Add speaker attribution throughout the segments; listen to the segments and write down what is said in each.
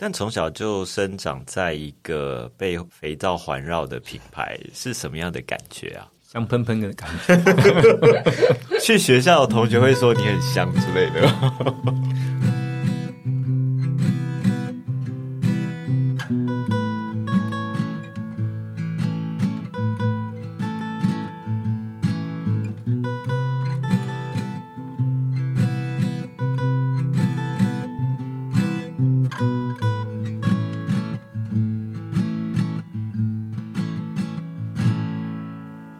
Speaker 1: 但从小就生长在一个被肥皂环绕的品牌，是什么样的感觉啊？
Speaker 2: 香喷喷的感觉。
Speaker 1: 去学校的同学会说你很香之类的。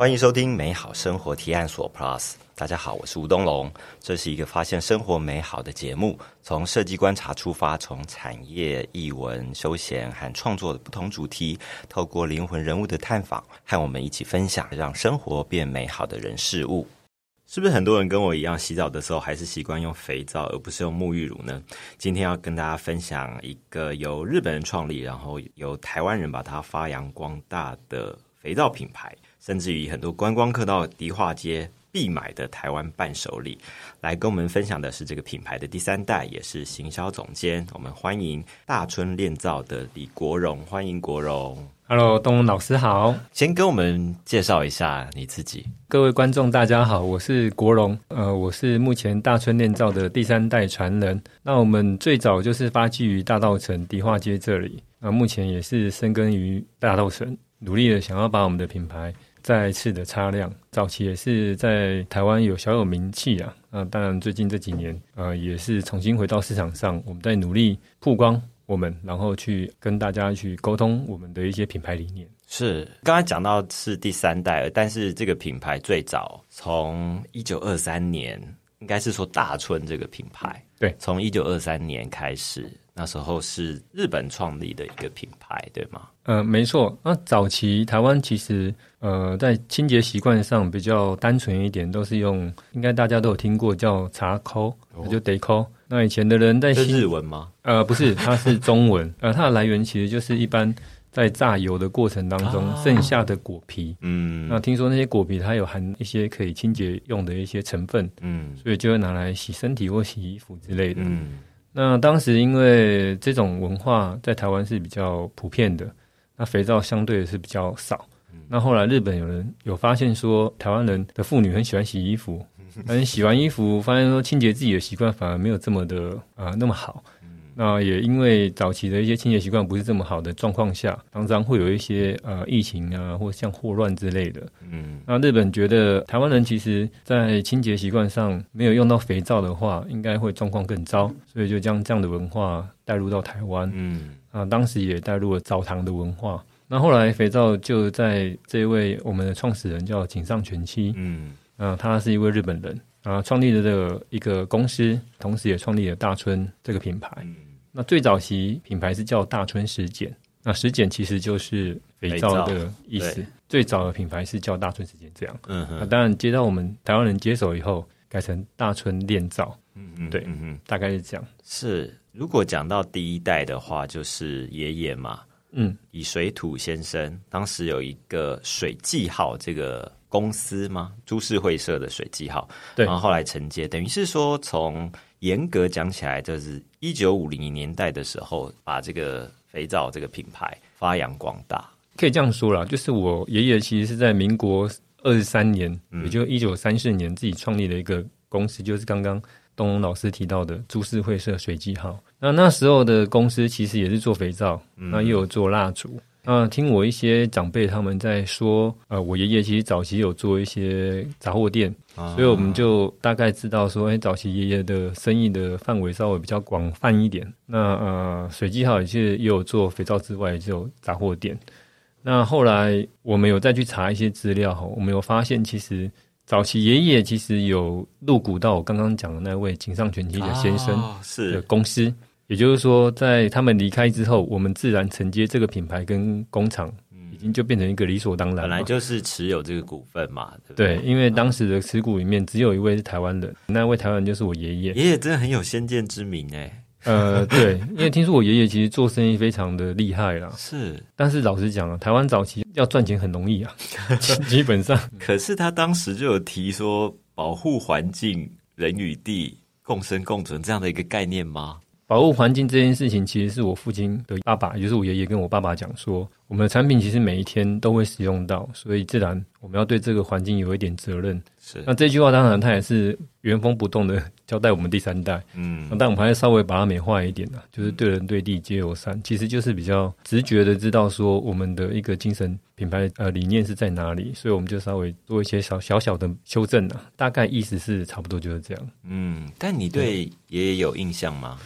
Speaker 1: 欢迎收听美好生活提案所 Plus。大家好，我是吴东龙。这是一个发现生活美好的节目，从设计观察出发，从产业、艺文、休闲和创作的不同主题，透过灵魂人物的探访，和我们一起分享，让生活变美好的人事物。是不是很多人跟我一样，洗澡的时候还是习惯用肥皂，而不是用沐浴乳呢？今天要跟大家分享一个由日本人创立，然后由台湾人把它发扬光大的肥皂品牌。甚至于很多观光客到迪化街必买的台湾伴手礼，来跟我们分享的是这个品牌的第三代，也是行销总监。我们欢迎大春炼造的李国荣，欢迎国荣。
Speaker 2: Hello，东老师好，
Speaker 1: 先跟我们介绍一下你自己。
Speaker 2: 各位观众大家好，我是国荣，呃，我是目前大春炼造的第三代传人。那我们最早就是发迹于大道城迪化街这里，那目前也是深耕于大道城，努力的想要把我们的品牌。再次的擦亮，早期也是在台湾有小有名气啊。那当然，最近这几年，呃，也是重新回到市场上，我们在努力曝光我们，然后去跟大家去沟通我们的一些品牌理念。
Speaker 1: 是刚才讲到是第三代，但是这个品牌最早从一九二三年，应该是说大春这个品牌，
Speaker 2: 对，
Speaker 1: 从一九二三年开始。那时候是日本创立的一个品牌，对吗？
Speaker 2: 呃，没错。那早期台湾其实呃，在清洁习惯上比较单纯一点，都是用，应该大家都有听过叫茶抠，就得抠。那以前的人在
Speaker 1: 日文吗？
Speaker 2: 呃，不是，它是中文。呃，它的来源其实就是一般在榨油的过程当中剩下的果皮。嗯。那听说那些果皮它有含一些可以清洁用的一些成分。嗯。所以就会拿来洗身体或洗衣服之类的。嗯。那当时因为这种文化在台湾是比较普遍的，那肥皂相对是比较少。那后来日本有人有发现说，台湾人的妇女很喜欢洗衣服，但是洗完衣服发现说清洁自己的习惯反而没有这么的啊那么好。那也因为早期的一些清洁习惯不是这么好的状况下，常常会有一些呃疫情啊，或像霍乱之类的。嗯，那日本觉得台湾人其实在清洁习惯上没有用到肥皂的话，应该会状况更糟，所以就将这样的文化带入到台湾。嗯，啊，当时也带入了澡堂的文化。那后来肥皂就在这位我们的创始人叫井上全七。嗯，啊，他是一位日本人啊，创立了这个一个公司，同时也创立了大春这个品牌。那最早期品牌是叫大春石碱，那石碱其实就是肥皂的意思。最早的品牌是叫大春石碱，这样。嗯哼。那当然接到我们台湾人接手以后，改成大春炼皂。嗯嗯。对，嗯嗯，大概是这样。
Speaker 1: 是，如果讲到第一代的话，就是爷爷嘛。嗯。以水土先生当时有一个水记号这个公司吗？株式会社的水记号。
Speaker 2: 对。
Speaker 1: 然后后来承接，等于是说从。严格讲起来，就是一九五零年代的时候，把这个肥皂这个品牌发扬光大。
Speaker 2: 可以这样说啦，就是我爷爷其实是在民国二十三年，也就一九三四年，自己创立了一个公司，就是刚刚东龙老师提到的株式会社水记号。那那时候的公司其实也是做肥皂，那又有做蜡烛。那听我一些长辈他们在说，呃，我爷爷其实早期有做一些杂货店，所以我们就大概知道说，哎，早期爷爷的生意的范围稍微比较广泛一点。那呃，水记号也是也有做肥皂之外，也有杂货店。那后来我们有再去查一些资料哈，我们有发现其实早期爷爷其实有入股到我刚刚讲的那位井上全基的先生的公司。也就是说，在他们离开之后，我们自然承接这个品牌跟工厂，已经就变成一个理所当然。
Speaker 1: 本来就是持有这个股份嘛，
Speaker 2: 对。因为当时的持股里面只有一位是台湾人，那位台湾人就是我爷爷。
Speaker 1: 爷爷真的很有先见之明哎。
Speaker 2: 呃，对，因为听说我爷爷其实做生意非常的厉害啦。
Speaker 1: 是，
Speaker 2: 但是老实讲啊，台湾早期要赚钱很容易啊，基本上。
Speaker 1: 可是他当时就有提说，保护环境，人与地共生共存这样的一个概念吗？
Speaker 2: 保护环境这件事情，其实是我父亲的爸爸，也就是我爷爷跟我爸爸讲说，我们的产品其实每一天都会使用到，所以自然我们要对这个环境有一点责任。
Speaker 1: 是，
Speaker 2: 那这句话当然他也是原封不动的交代我们第三代。嗯，但我们还是稍微把它美化一点呢，就是对人对地皆友善，其实就是比较直觉的知道说我们的一个精神品牌呃理念是在哪里，所以我们就稍微做一些小小小的修正啊，大概意思是差不多就是这样。
Speaker 1: 嗯，但你对爷爷有印象吗？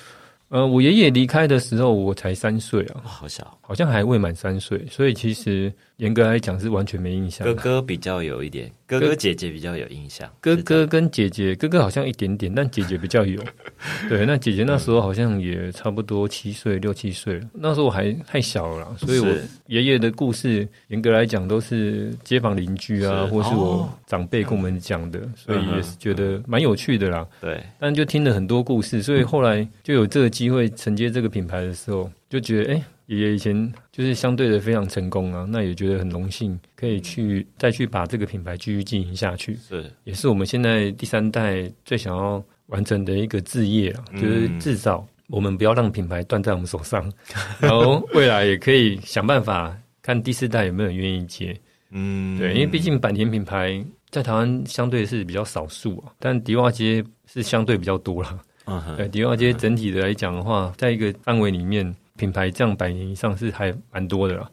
Speaker 2: 呃，我爷爷离开的时候，我才三岁啊，
Speaker 1: 好小，
Speaker 2: 好像还未满三岁，所以其实严格来讲是完全没印象。
Speaker 1: 哥哥比较有一点。哥哥姐姐比较有印象，
Speaker 2: 哥哥跟姐姐，哥哥好像一点点，但姐姐比较有。对，那姐姐那时候好像也差不多七岁六七岁了，那时候我还太小了，所以我爷爷的故事严格来讲都是街坊邻居啊，或是我长辈跟我们讲的，所以也是觉得蛮有趣的啦。
Speaker 1: 对，
Speaker 2: 但就听了很多故事，所以后来就有这个机会承接这个品牌的时候，就觉得哎。爷爷以前就是相对的非常成功啊，那也觉得很荣幸，可以去再去把这个品牌继续经营下去。
Speaker 1: 是，
Speaker 2: 也是我们现在第三代最想要完成的一个置业啊，就是至少。我们不要让品牌断在我们手上，然后未来也可以想办法看第四代有没有人愿意接。嗯，对，因为毕竟坂田品牌在台湾相对是比较少数啊，但迪瓦街是相对比较多了。嗯，对，迪瓦街整体的来讲的话，在一个范围里面。品牌这样百年以上是还蛮多的啦，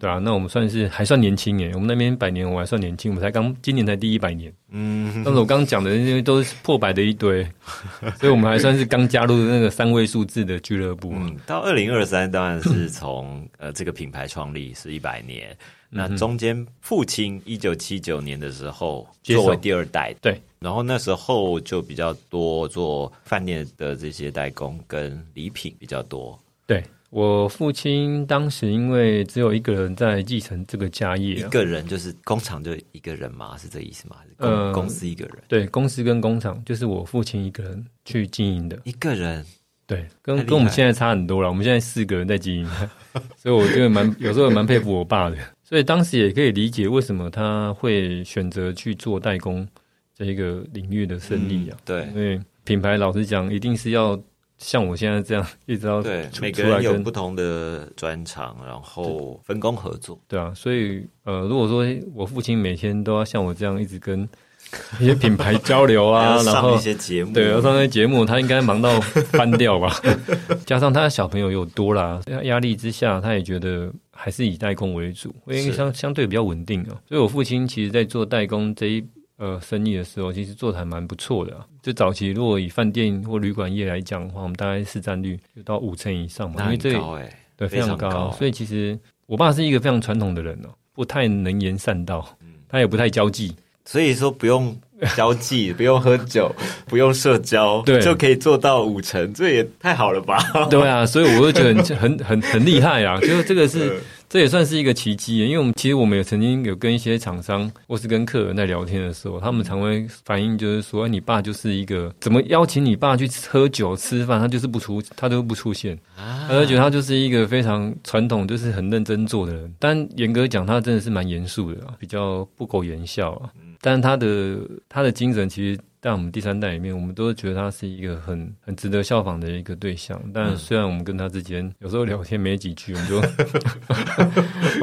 Speaker 2: 对啊，那我们算是还算年轻耶。我们那边百年我还算年轻，我们才刚今年才第一百年。嗯，但是我刚刚讲的那些都是破百的一堆，所以我们还算是刚加入那个三位数字的俱乐部。嗯，
Speaker 1: 到二零二三当然是从呃这个品牌创立是一百年，那中间父亲一九七九年的时候作为第二代，
Speaker 2: 对，
Speaker 1: 然后那时候就比较多做饭店的这些代工跟礼品比较多。
Speaker 2: 对我父亲当时因为只有一个人在继承这个家业，
Speaker 1: 一个人就是工厂就一个人嘛，是这意思吗？呃，公司一个人，
Speaker 2: 对，公司跟工厂就是我父亲一个人去经营的，
Speaker 1: 一个人，
Speaker 2: 对，跟跟我们现在差很多了。我们现在四个人在经营，所以我觉得蛮有时候蛮佩服我爸的。所以当时也可以理解为什么他会选择去做代工这一个领域的生意啊。
Speaker 1: 对，
Speaker 2: 因为品牌老实讲，一定是要。像我现在这样一直到
Speaker 1: 对每个人有不同的专长，然后分工合作。
Speaker 2: 对啊，所以呃，如果说我父亲每天都要像我这样一直跟一些品牌交流啊，然后
Speaker 1: 一些节目，
Speaker 2: 对，要上那些节目，他应该忙到翻掉吧？加上他的小朋友又多啦，压力之下，他也觉得还是以代工为主，因为相相对比较稳定啊。所以我父亲其实在做代工这一。呃，生意的时候其实做的还蛮不错的。就早期如果以饭店或旅馆业来讲的话，我们大概市占率有到五成以上嘛，因为这对非常高。所以其实我爸是一个非常传统的人哦，不太能言善道，他也不太交际，
Speaker 1: 所以说不用交际，不用喝酒，不用社交，对，就可以做到五成，这也太好了吧？
Speaker 2: 对啊，所以我就觉得很 很很厉害啊，就是这个是。这也算是一个奇迹，因为我们其实我们也曾经有跟一些厂商或是跟客人在聊天的时候，他们常会反映就是说，你爸就是一个怎么邀请你爸去喝酒吃饭，他就是不出，他都不出现，他就觉得他就是一个非常传统，就是很认真做的人。但严格讲，他真的是蛮严肃的，比较不苟言笑啊。但是他的他的精神其实。在我们第三代里面，我们都觉得他是一个很很值得效仿的一个对象。但虽然我们跟他之间有时候聊天没几句，我们就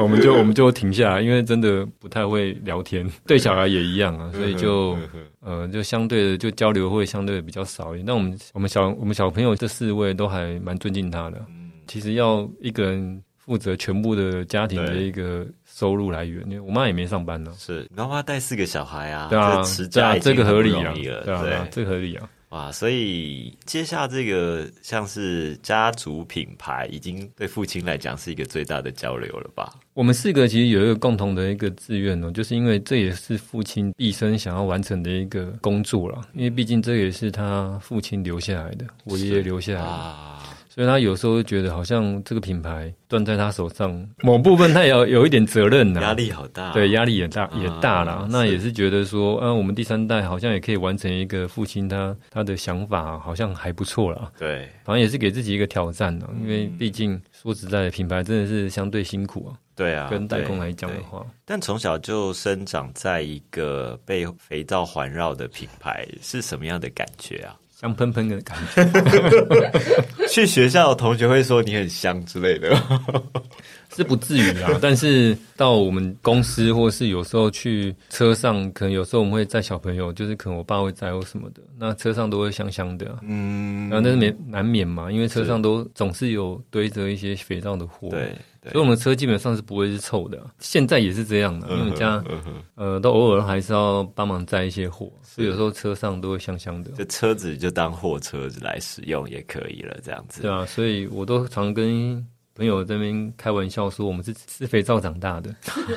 Speaker 2: 我们就我们就停下来，因为真的不太会聊天。对小孩也一样啊，所以就呃就相对的就交流会相对比较少一点。那我们我们小我们小朋友这四位都还蛮尊敬他的。其实要一个人负责全部的家庭的一个。收入来源，因为我妈也没上班呢。
Speaker 1: 是，妈妈带四个小孩啊，
Speaker 2: 对啊，
Speaker 1: 持家
Speaker 2: 这个合理
Speaker 1: 啊，
Speaker 2: 对啊，这个合理啊。
Speaker 1: 哇，所以接下这个像是家族品牌，已经对父亲来讲是一个最大的交流了吧？
Speaker 2: 我们四个其实有一个共同的一个志愿哦，就是因为这也是父亲毕生想要完成的一个工作了，因为毕竟这也是他父亲留下来的，我爷爷留下来的。所以他有时候觉得好像这个品牌断在他手上，某部分他也要有一点责任
Speaker 1: 呐，压力好大，
Speaker 2: 对，压力也大也大了。那也是觉得说，啊，我们第三代好像也可以完成一个父亲他他的想法，好像还不错了。
Speaker 1: 对，
Speaker 2: 反正也是给自己一个挑战呢，因为毕竟说实在，品牌真的是相对辛苦啊。
Speaker 1: 对啊，
Speaker 2: 跟代工来讲的话，
Speaker 1: 但从小就生长在一个被肥皂环绕的品牌，是什么样的感觉啊？
Speaker 2: 香喷喷的感觉。
Speaker 1: 去学校同学会说你很香之类的。
Speaker 2: 是不至于啊，但是到我们公司或是有时候去车上，可能有时候我们会载小朋友，就是可能我爸会载或什么的，那车上都会香香的，嗯，然后但是免难免嘛，因为车上都总是有堆着一些肥皂的货，
Speaker 1: 对，
Speaker 2: 所以我们车基本上是不会是臭的，现在也是这样的，因为家呃都偶尔还是要帮忙载一些货，所以有时候车上都会香香的，
Speaker 1: 这车子就当货车来使用也可以了，这样子，
Speaker 2: 对啊，所以我都常跟。朋友这边开玩笑说，我们是吃肥皂长大的，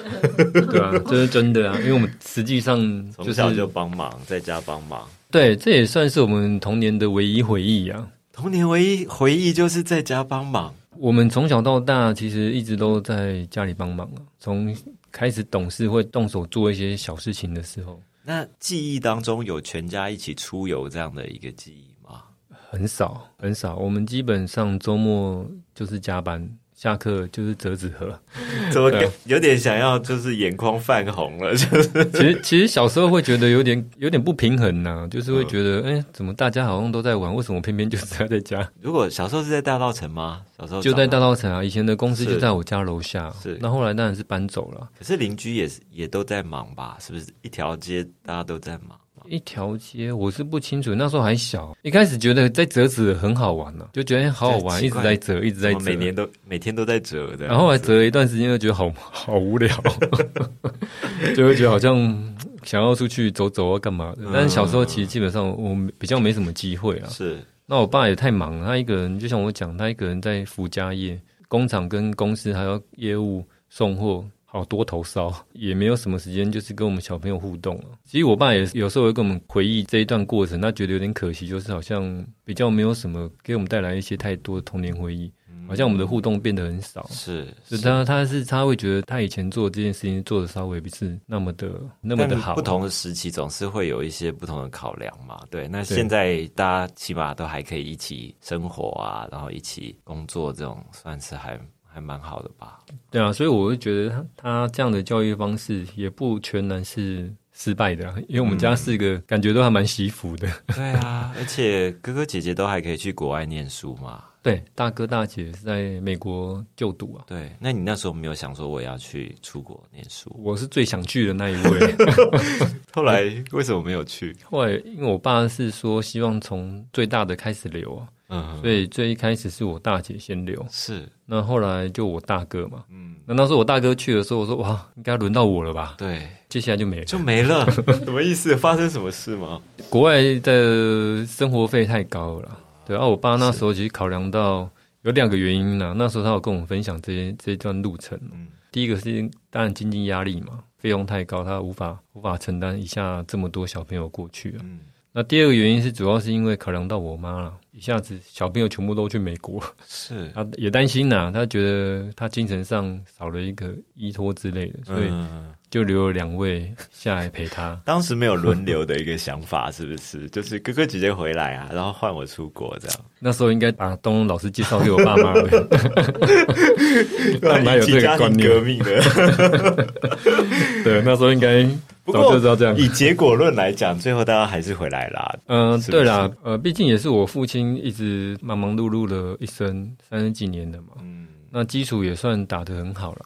Speaker 2: 对啊，这是真的啊，因为我们实际上
Speaker 1: 从小就帮忙，在家帮忙，
Speaker 2: 对，这也算是我们童年的唯一回忆啊。
Speaker 1: 童年唯一回忆就是在家帮忙。
Speaker 2: 我们从小到大其实一直都在家里帮忙啊，从开始懂事会动手做一些小事情的时候，
Speaker 1: 那记忆当中有全家一起出游这样的一个记忆。
Speaker 2: 很少很少，我们基本上周末就是加班，下课就是折纸盒。
Speaker 1: 怎么有点想要就是眼眶泛红了？就是
Speaker 2: 其实其实小时候会觉得有点有点不平衡呐，就是会觉得哎，怎么大家好像都在玩，为什么偏偏就是要在家？
Speaker 1: 如果小时候是在大道城吗？小时候
Speaker 2: 就在大道城啊，以前的公司就在我家楼下。是，那后来当然是搬走了。
Speaker 1: 可是邻居也是也都在忙吧？是不是一条街大家都在忙？
Speaker 2: 一条街，我是不清楚。那时候还小，一开始觉得在折纸很好玩呢，就觉得好好玩，一直在折，一直在折，
Speaker 1: 每年都每天都在折的。
Speaker 2: 然后来折了一段时间，又觉得好好无聊，就会觉得好像想要出去走走啊，干嘛的。但是小时候其实基本上我比较没什么机会啊。
Speaker 1: 是，
Speaker 2: 那我爸也太忙了，他一个人，就像我讲，他一个人在服家业，工厂跟公司还有业务送货。好多头烧，也没有什么时间，就是跟我们小朋友互动了。其实我爸也有时候会跟我们回忆这一段过程，他觉得有点可惜，就是好像比较没有什么给我们带来一些太多的童年回忆，好像我们的互动变得很少。
Speaker 1: 是，
Speaker 2: 是他他是他会觉得他以前做这件事情做的稍微不是那么的那么的好。
Speaker 1: 不同的时期总是会有一些不同的考量嘛。对，那现在大家起码都还可以一起生活啊，然后一起工作，这种算是还。还蛮好的吧？
Speaker 2: 对啊，所以我会觉得他他这样的教育方式也不全然是失败的，因为我们家四个感觉都还蛮惜福的。
Speaker 1: 对啊，而且哥哥姐姐都还可以去国外念书嘛。
Speaker 2: 对，大哥大姐是在美国就读啊。
Speaker 1: 对，那你那时候没有想说我要去出国念书？
Speaker 2: 我是最想去的那一位。
Speaker 1: 后来为什么没有去？
Speaker 2: 后来因为我爸是说希望从最大的开始留啊。嗯，所以最一开始是我大姐先留，
Speaker 1: 是。
Speaker 2: 那后来就我大哥嘛，嗯，那当时我大哥去的时候，我说哇，应该轮到我了吧？
Speaker 1: 对，
Speaker 2: 接下来就没了，
Speaker 1: 就没了，什么意思？发生什么事吗？
Speaker 2: 国外的生活费太高了，对啊，我爸那时候其实考量到有两个原因呢，那时候他有跟我们分享这些这一段路程，嗯，第一个是当然经济压力嘛，费用太高，他无法无法承担一下这么多小朋友过去啊，嗯。那第二个原因是，主要是因为考量到我妈了，一下子小朋友全部都去美国，
Speaker 1: 是，
Speaker 2: 他也担心呐，他觉得他精神上少了一个依托之类的，所以。就留了两位 下来陪他。
Speaker 1: 当时没有轮流的一个想法，是不是？就是哥哥姐姐回来啊，然后换我出国这样。
Speaker 2: 那时候应该把东东老师介绍给我爸妈了。
Speaker 1: 哪有这个观念？革命的。
Speaker 2: 对，那时候应该早就知道这样。
Speaker 1: 以结果论来讲，最后大家还是回来啦。
Speaker 2: 嗯，对啦，呃，毕竟也是我父亲一直忙忙碌碌了一生三十几年的嘛。嗯，那基础也算打得很好了。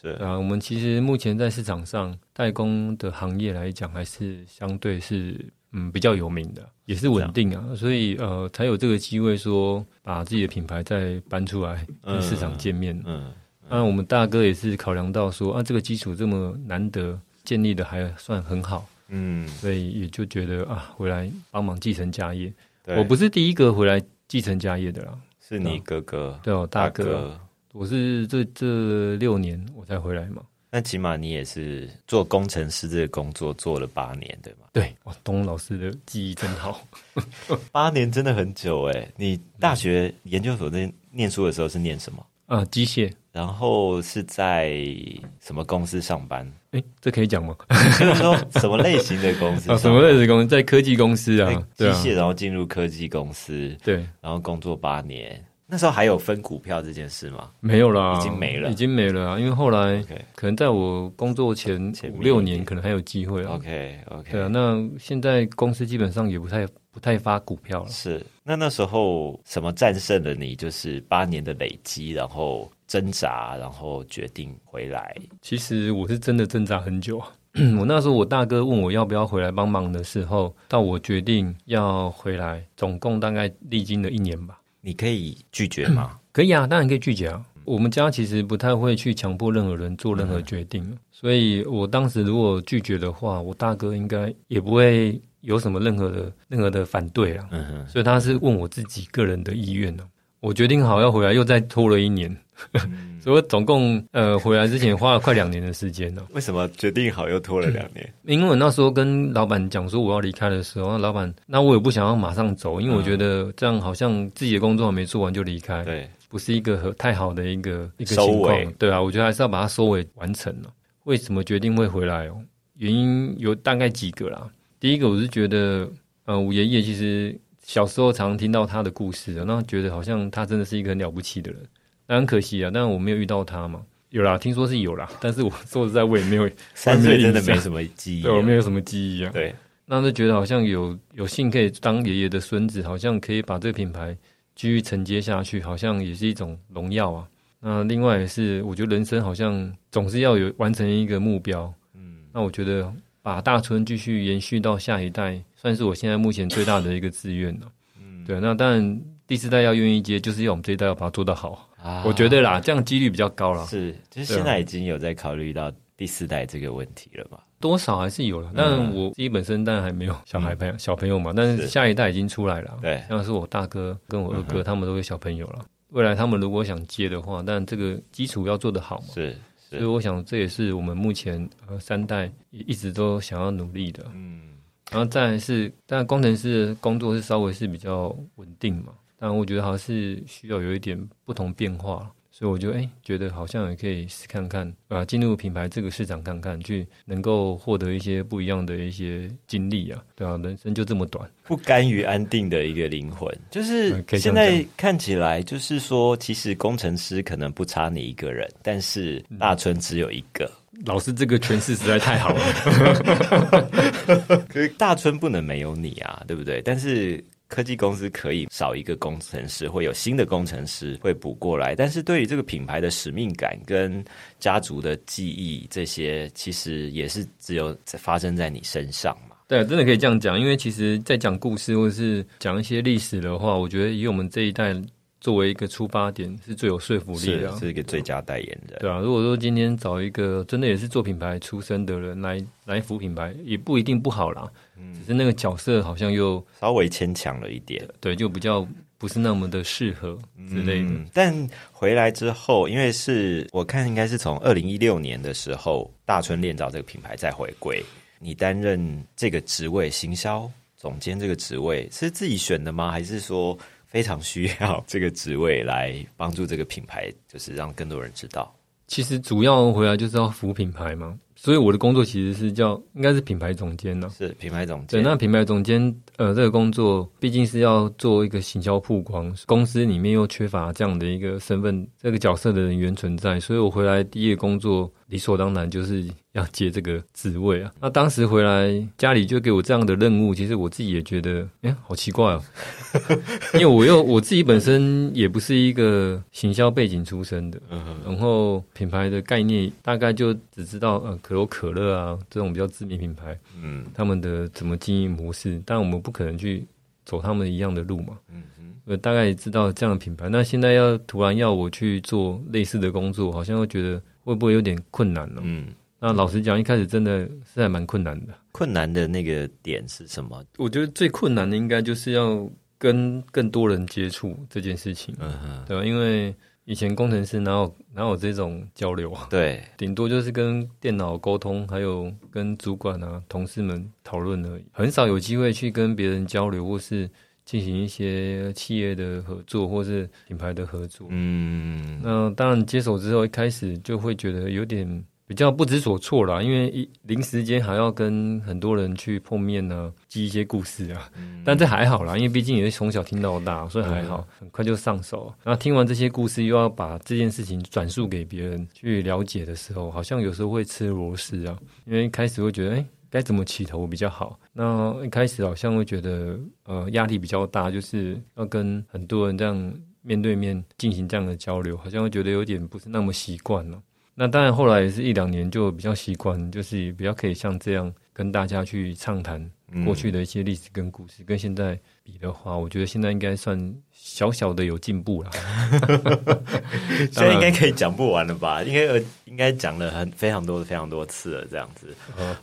Speaker 1: 是
Speaker 2: 啊，我们其实目前在市场上代工的行业来讲，还是相对是嗯比较有名的，也是稳定啊，所以呃才有这个机会说把自己的品牌再搬出来跟市场见面。嗯，那我们大哥也是考量到说啊，这个基础这么难得建立的还算很好，嗯，所以也就觉得啊回来帮忙继承家业。我不是第一个回来继承家业的啦，
Speaker 1: 是你哥哥，
Speaker 2: 对哦，大哥。我是这这六年我才回来嘛，
Speaker 1: 那起码你也是做工程师这个工作做了八年，对吗？
Speaker 2: 对，哇，东老师的记忆真好，
Speaker 1: 八年真的很久哎。你大学研究所在念书的时候是念什么？
Speaker 2: 啊，机械。
Speaker 1: 然后是在什么公司上班？
Speaker 2: 哎，这可以讲吗？
Speaker 1: 就是说什么类型的公司？
Speaker 2: 啊，什么类型公司？在科技公司啊，
Speaker 1: 机械，然后进入科技公司，
Speaker 2: 对，
Speaker 1: 然后工作八年。那时候还有分股票这件事吗？
Speaker 2: 没有啦，
Speaker 1: 已经没了，
Speaker 2: 已经没了啊！因为后来可能在我工作前五六年，可能还有机会啊。
Speaker 1: OK OK，
Speaker 2: 对啊，那现在公司基本上也不太不太发股票了。
Speaker 1: 是，那那时候什么战胜了你？就是八年的累积，然后挣扎，然后决定回来。
Speaker 2: 其实我是真的挣扎很久。我那时候我大哥问我要不要回来帮忙的时候，到我决定要回来，总共大概历经了一年吧。
Speaker 1: 你可以拒绝吗？
Speaker 2: 可以啊，当然可以拒绝啊。我们家其实不太会去强迫任何人做任何决定，所以我当时如果拒绝的话，我大哥应该也不会有什么任何的任何的反对啊。所以他是问我自己个人的意愿呢。我决定好要回来，又再拖了一年。所以我总共呃回来之前花了快两年的时间呢。
Speaker 1: 为什么决定好又拖了两年？
Speaker 2: 因为我那时候跟老板讲说我要离开的时候，那老板那我也不想要马上走，因为我觉得这样好像自己的工作还没做完就离开，
Speaker 1: 对，
Speaker 2: 不是一个很太好的一个一个情况。对啊，我觉得还是要把它收尾完成了。为什么决定会回来哦？原因有大概几个啦。第一个我是觉得，呃，我爷爷其实小时候常听到他的故事，然后觉得好像他真的是一个很了不起的人。那很可惜啊，但是我没有遇到他嘛。有啦，听说是有啦，但是我说实在，我也没有
Speaker 1: 三岁真的没什么记忆，
Speaker 2: 对我没有什么记忆啊。
Speaker 1: 对，
Speaker 2: 那就觉得好像有有幸可以当爷爷的孙子，好像可以把这个品牌继续承接下去，好像也是一种荣耀啊。那另外也是，我觉得人生好像总是要有完成一个目标。嗯，那我觉得把大春继续延续到下一代，算是我现在目前最大的一个志愿了。嗯，对，那当然第四代要愿意接，就是要我们这一代要把它做得好。我觉得啦，这样几率比较高了。
Speaker 1: 是，就是现在已经有在考虑到第四代这个问题了吧？
Speaker 2: 多少还是有了，但我自己本身当然还没有小孩朋友小朋友嘛。但是下一代已经出来了，
Speaker 1: 对，
Speaker 2: 像是我大哥跟我二哥，他们都有小朋友了。未来他们如果想接的话，但这个基础要做得好嘛。
Speaker 1: 是，
Speaker 2: 所以我想这也是我们目前呃三代一直都想要努力的。嗯，然后再是，但工程师的工作是稍微是比较稳定嘛。但我觉得还是需要有一点不同变化，所以我就哎觉得好像也可以试看看啊，进入品牌这个市场看看，去能够获得一些不一样的一些经历啊，对啊，人生就这么短，
Speaker 1: 不甘于安定的一个灵魂，就是现在看起来就是说，其实工程师可能不差你一个人，但是大春只有一个。
Speaker 2: 老师这个诠释实在太好了，
Speaker 1: 可是大春不能没有你啊，对不对？但是。科技公司可以少一个工程师，会有新的工程师会补过来。但是对于这个品牌的使命感跟家族的记忆，这些其实也是只有发生在你身上嘛？
Speaker 2: 对，真的可以这样讲。因为其实，在讲故事或者是讲一些历史的话，我觉得以我们这一代。作为一个出发点是最有说服力的，
Speaker 1: 是一个最佳代言人。
Speaker 2: 对啊，如果说今天找一个真的也是做品牌出身的人来来扶品牌，也不一定不好啦。嗯，只是那个角色好像又
Speaker 1: 稍微牵强了一点，
Speaker 2: 对，就比较不是那么的适合之类的。
Speaker 1: 但回来之后，因为是我看应该是从二零一六年的时候，大春炼造这个品牌再回归，你担任这个职位，行销总监这个职位是自己选的吗？还是说？非常需要这个职位来帮助这个品牌，就是让更多人知道。
Speaker 2: 其实主要回来就是要服品牌嘛，所以我的工作其实是叫应该是品牌总监呢。
Speaker 1: 是品牌总监。
Speaker 2: 对，那品牌总监呃，这个工作毕竟是要做一个行销曝光，公司里面又缺乏这样的一个身份、这个角色的人员存在，所以我回来第一个工作理所当然就是。要接这个职位啊？那当时回来家里就给我这样的任务，其实我自己也觉得，哎，好奇怪哦。因为我又我自己本身也不是一个行销背景出身的，然后品牌的概念大概就只知道呃可口可乐啊这种比较知名品牌，嗯，他们的怎么经营模式，但我们不可能去走他们一样的路嘛，嗯嗯，我大概知道这样的品牌。那现在要突然要我去做类似的工作，好像又觉得会不会有点困难呢？嗯。那老实讲，一开始真的是还蛮困难的。
Speaker 1: 困难的那个点是什么？
Speaker 2: 我觉得最困难的应该就是要跟更多人接触这件事情，嗯哼，对吧？因为以前工程师哪有哪有这种交流啊？
Speaker 1: 对，
Speaker 2: 顶多就是跟电脑沟通，还有跟主管啊、同事们讨论而已，很少有机会去跟别人交流，或是进行一些企业的合作，或是品牌的合作。嗯，那当然接手之后，一开始就会觉得有点。比较不知所措啦，因为一临时间还要跟很多人去碰面呢，记一些故事啊。但这还好啦，因为毕竟也是从小听到大，所以还好，很快就上手。然后听完这些故事，又要把这件事情转述给别人去了解的时候，好像有时候会吃螺丝啊。因为一开始会觉得，哎，该怎么起头比较好？那一开始好像会觉得，呃，压力比较大，就是要跟很多人这样面对面进行这样的交流，好像会觉得有点不是那么习惯了。那当然，后来也是一两年就比较习惯，就是比较可以像这样跟大家去畅谈过去的一些历史跟故事。跟现在比的话，我觉得现在应该算小小的有进步了。
Speaker 1: 现在应该可以讲不完了吧？应该应该讲了很非常多非常多次了，这样子。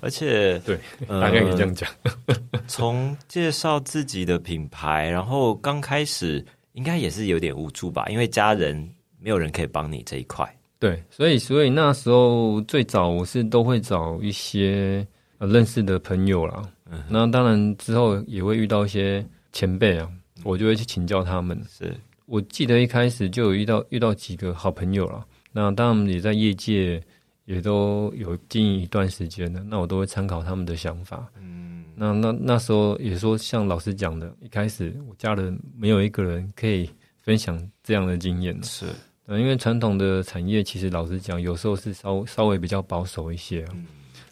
Speaker 1: 而且
Speaker 2: 对，大概可以这样讲。
Speaker 1: 从介绍自己的品牌，然后刚开始应该也是有点无助吧，因为家人没有人可以帮你这一块。
Speaker 2: 对，所以所以那时候最早我是都会找一些呃认识的朋友啦，那当然之后也会遇到一些前辈啊，我就会去请教他们。
Speaker 1: 是
Speaker 2: 我记得一开始就有遇到遇到几个好朋友了，那当然也在业界也都有经营一段时间了，那我都会参考他们的想法。嗯，那那那时候也说像老师讲的，一开始我家人没有一个人可以分享这样的经验。
Speaker 1: 是。
Speaker 2: 因为传统的产业其实老实讲，有时候是稍稍微比较保守一些啊。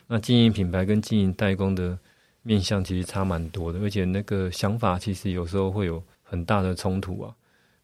Speaker 2: 那经营品牌跟经营代工的面向其实差蛮多的，而且那个想法其实有时候会有很大的冲突啊。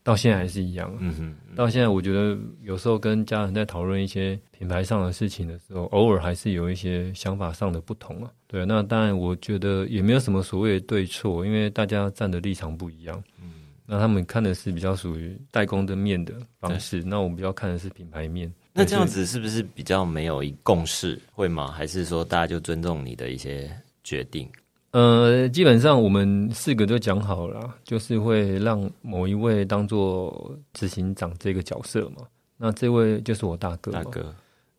Speaker 2: 到现在还是一样。嗯哼。到现在，我觉得有时候跟家人在讨论一些品牌上的事情的时候，偶尔还是有一些想法上的不同啊。对，那当然，我觉得也没有什么所谓的对错，因为大家站的立场不一样。嗯。那他们看的是比较属于代工的面的方式，那我们比较看的是品牌面。
Speaker 1: 那这样子是不是比较没有一共识，会吗？还是说大家就尊重你的一些决定？
Speaker 2: 呃，基本上我们四个都讲好了，就是会让某一位当做执行长这个角色嘛。那这位就是我大哥。
Speaker 1: 大哥，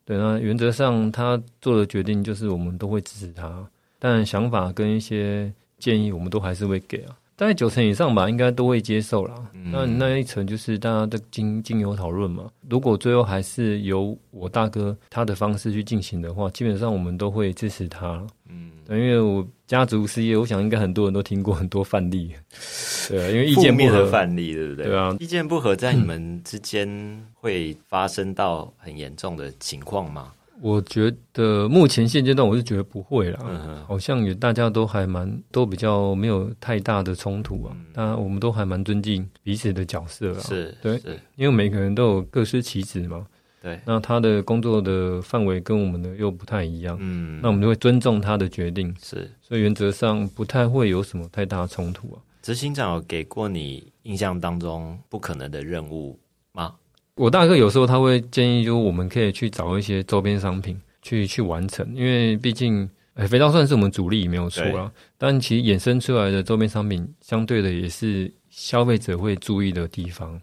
Speaker 2: 对，那原则上他做的决定就是我们都会支持他，但想法跟一些建议我们都还是会给啊。大概九成以上吧，应该都会接受啦。那那一层就是大家的经经由讨论嘛。如果最后还是由我大哥他的方式去进行的话，基本上我们都会支持他。嗯，因为我家族事业，我想应该很多人都听过很多范例。对啊，因为意见不合
Speaker 1: 范例，对不对？
Speaker 2: 对啊，
Speaker 1: 意见不合在你们之间会发生到很严重的情况吗？
Speaker 2: 我觉得目前现阶段我是觉得不会啦，好像也大家都还蛮都比较没有太大的冲突啊。当然，我们都还蛮尊敬彼此的角色啊。
Speaker 1: 是，
Speaker 2: 对，因为每个人都有各司其职嘛。
Speaker 1: 对，
Speaker 2: 那他的工作的范围跟我们的又不太一样。嗯，那我们就会尊重他的决定。
Speaker 1: 是，
Speaker 2: 所以原则上不太会有什么太大冲突啊。
Speaker 1: 执行长有给过你印象当中不可能的任务吗？
Speaker 2: 我大哥有时候他会建议，就是我们可以去找一些周边商品去去完成，因为毕竟，哎，肥皂算是我们主力没有错啦。但其实衍生出来的周边商品，相对的也是消费者会注意的地方。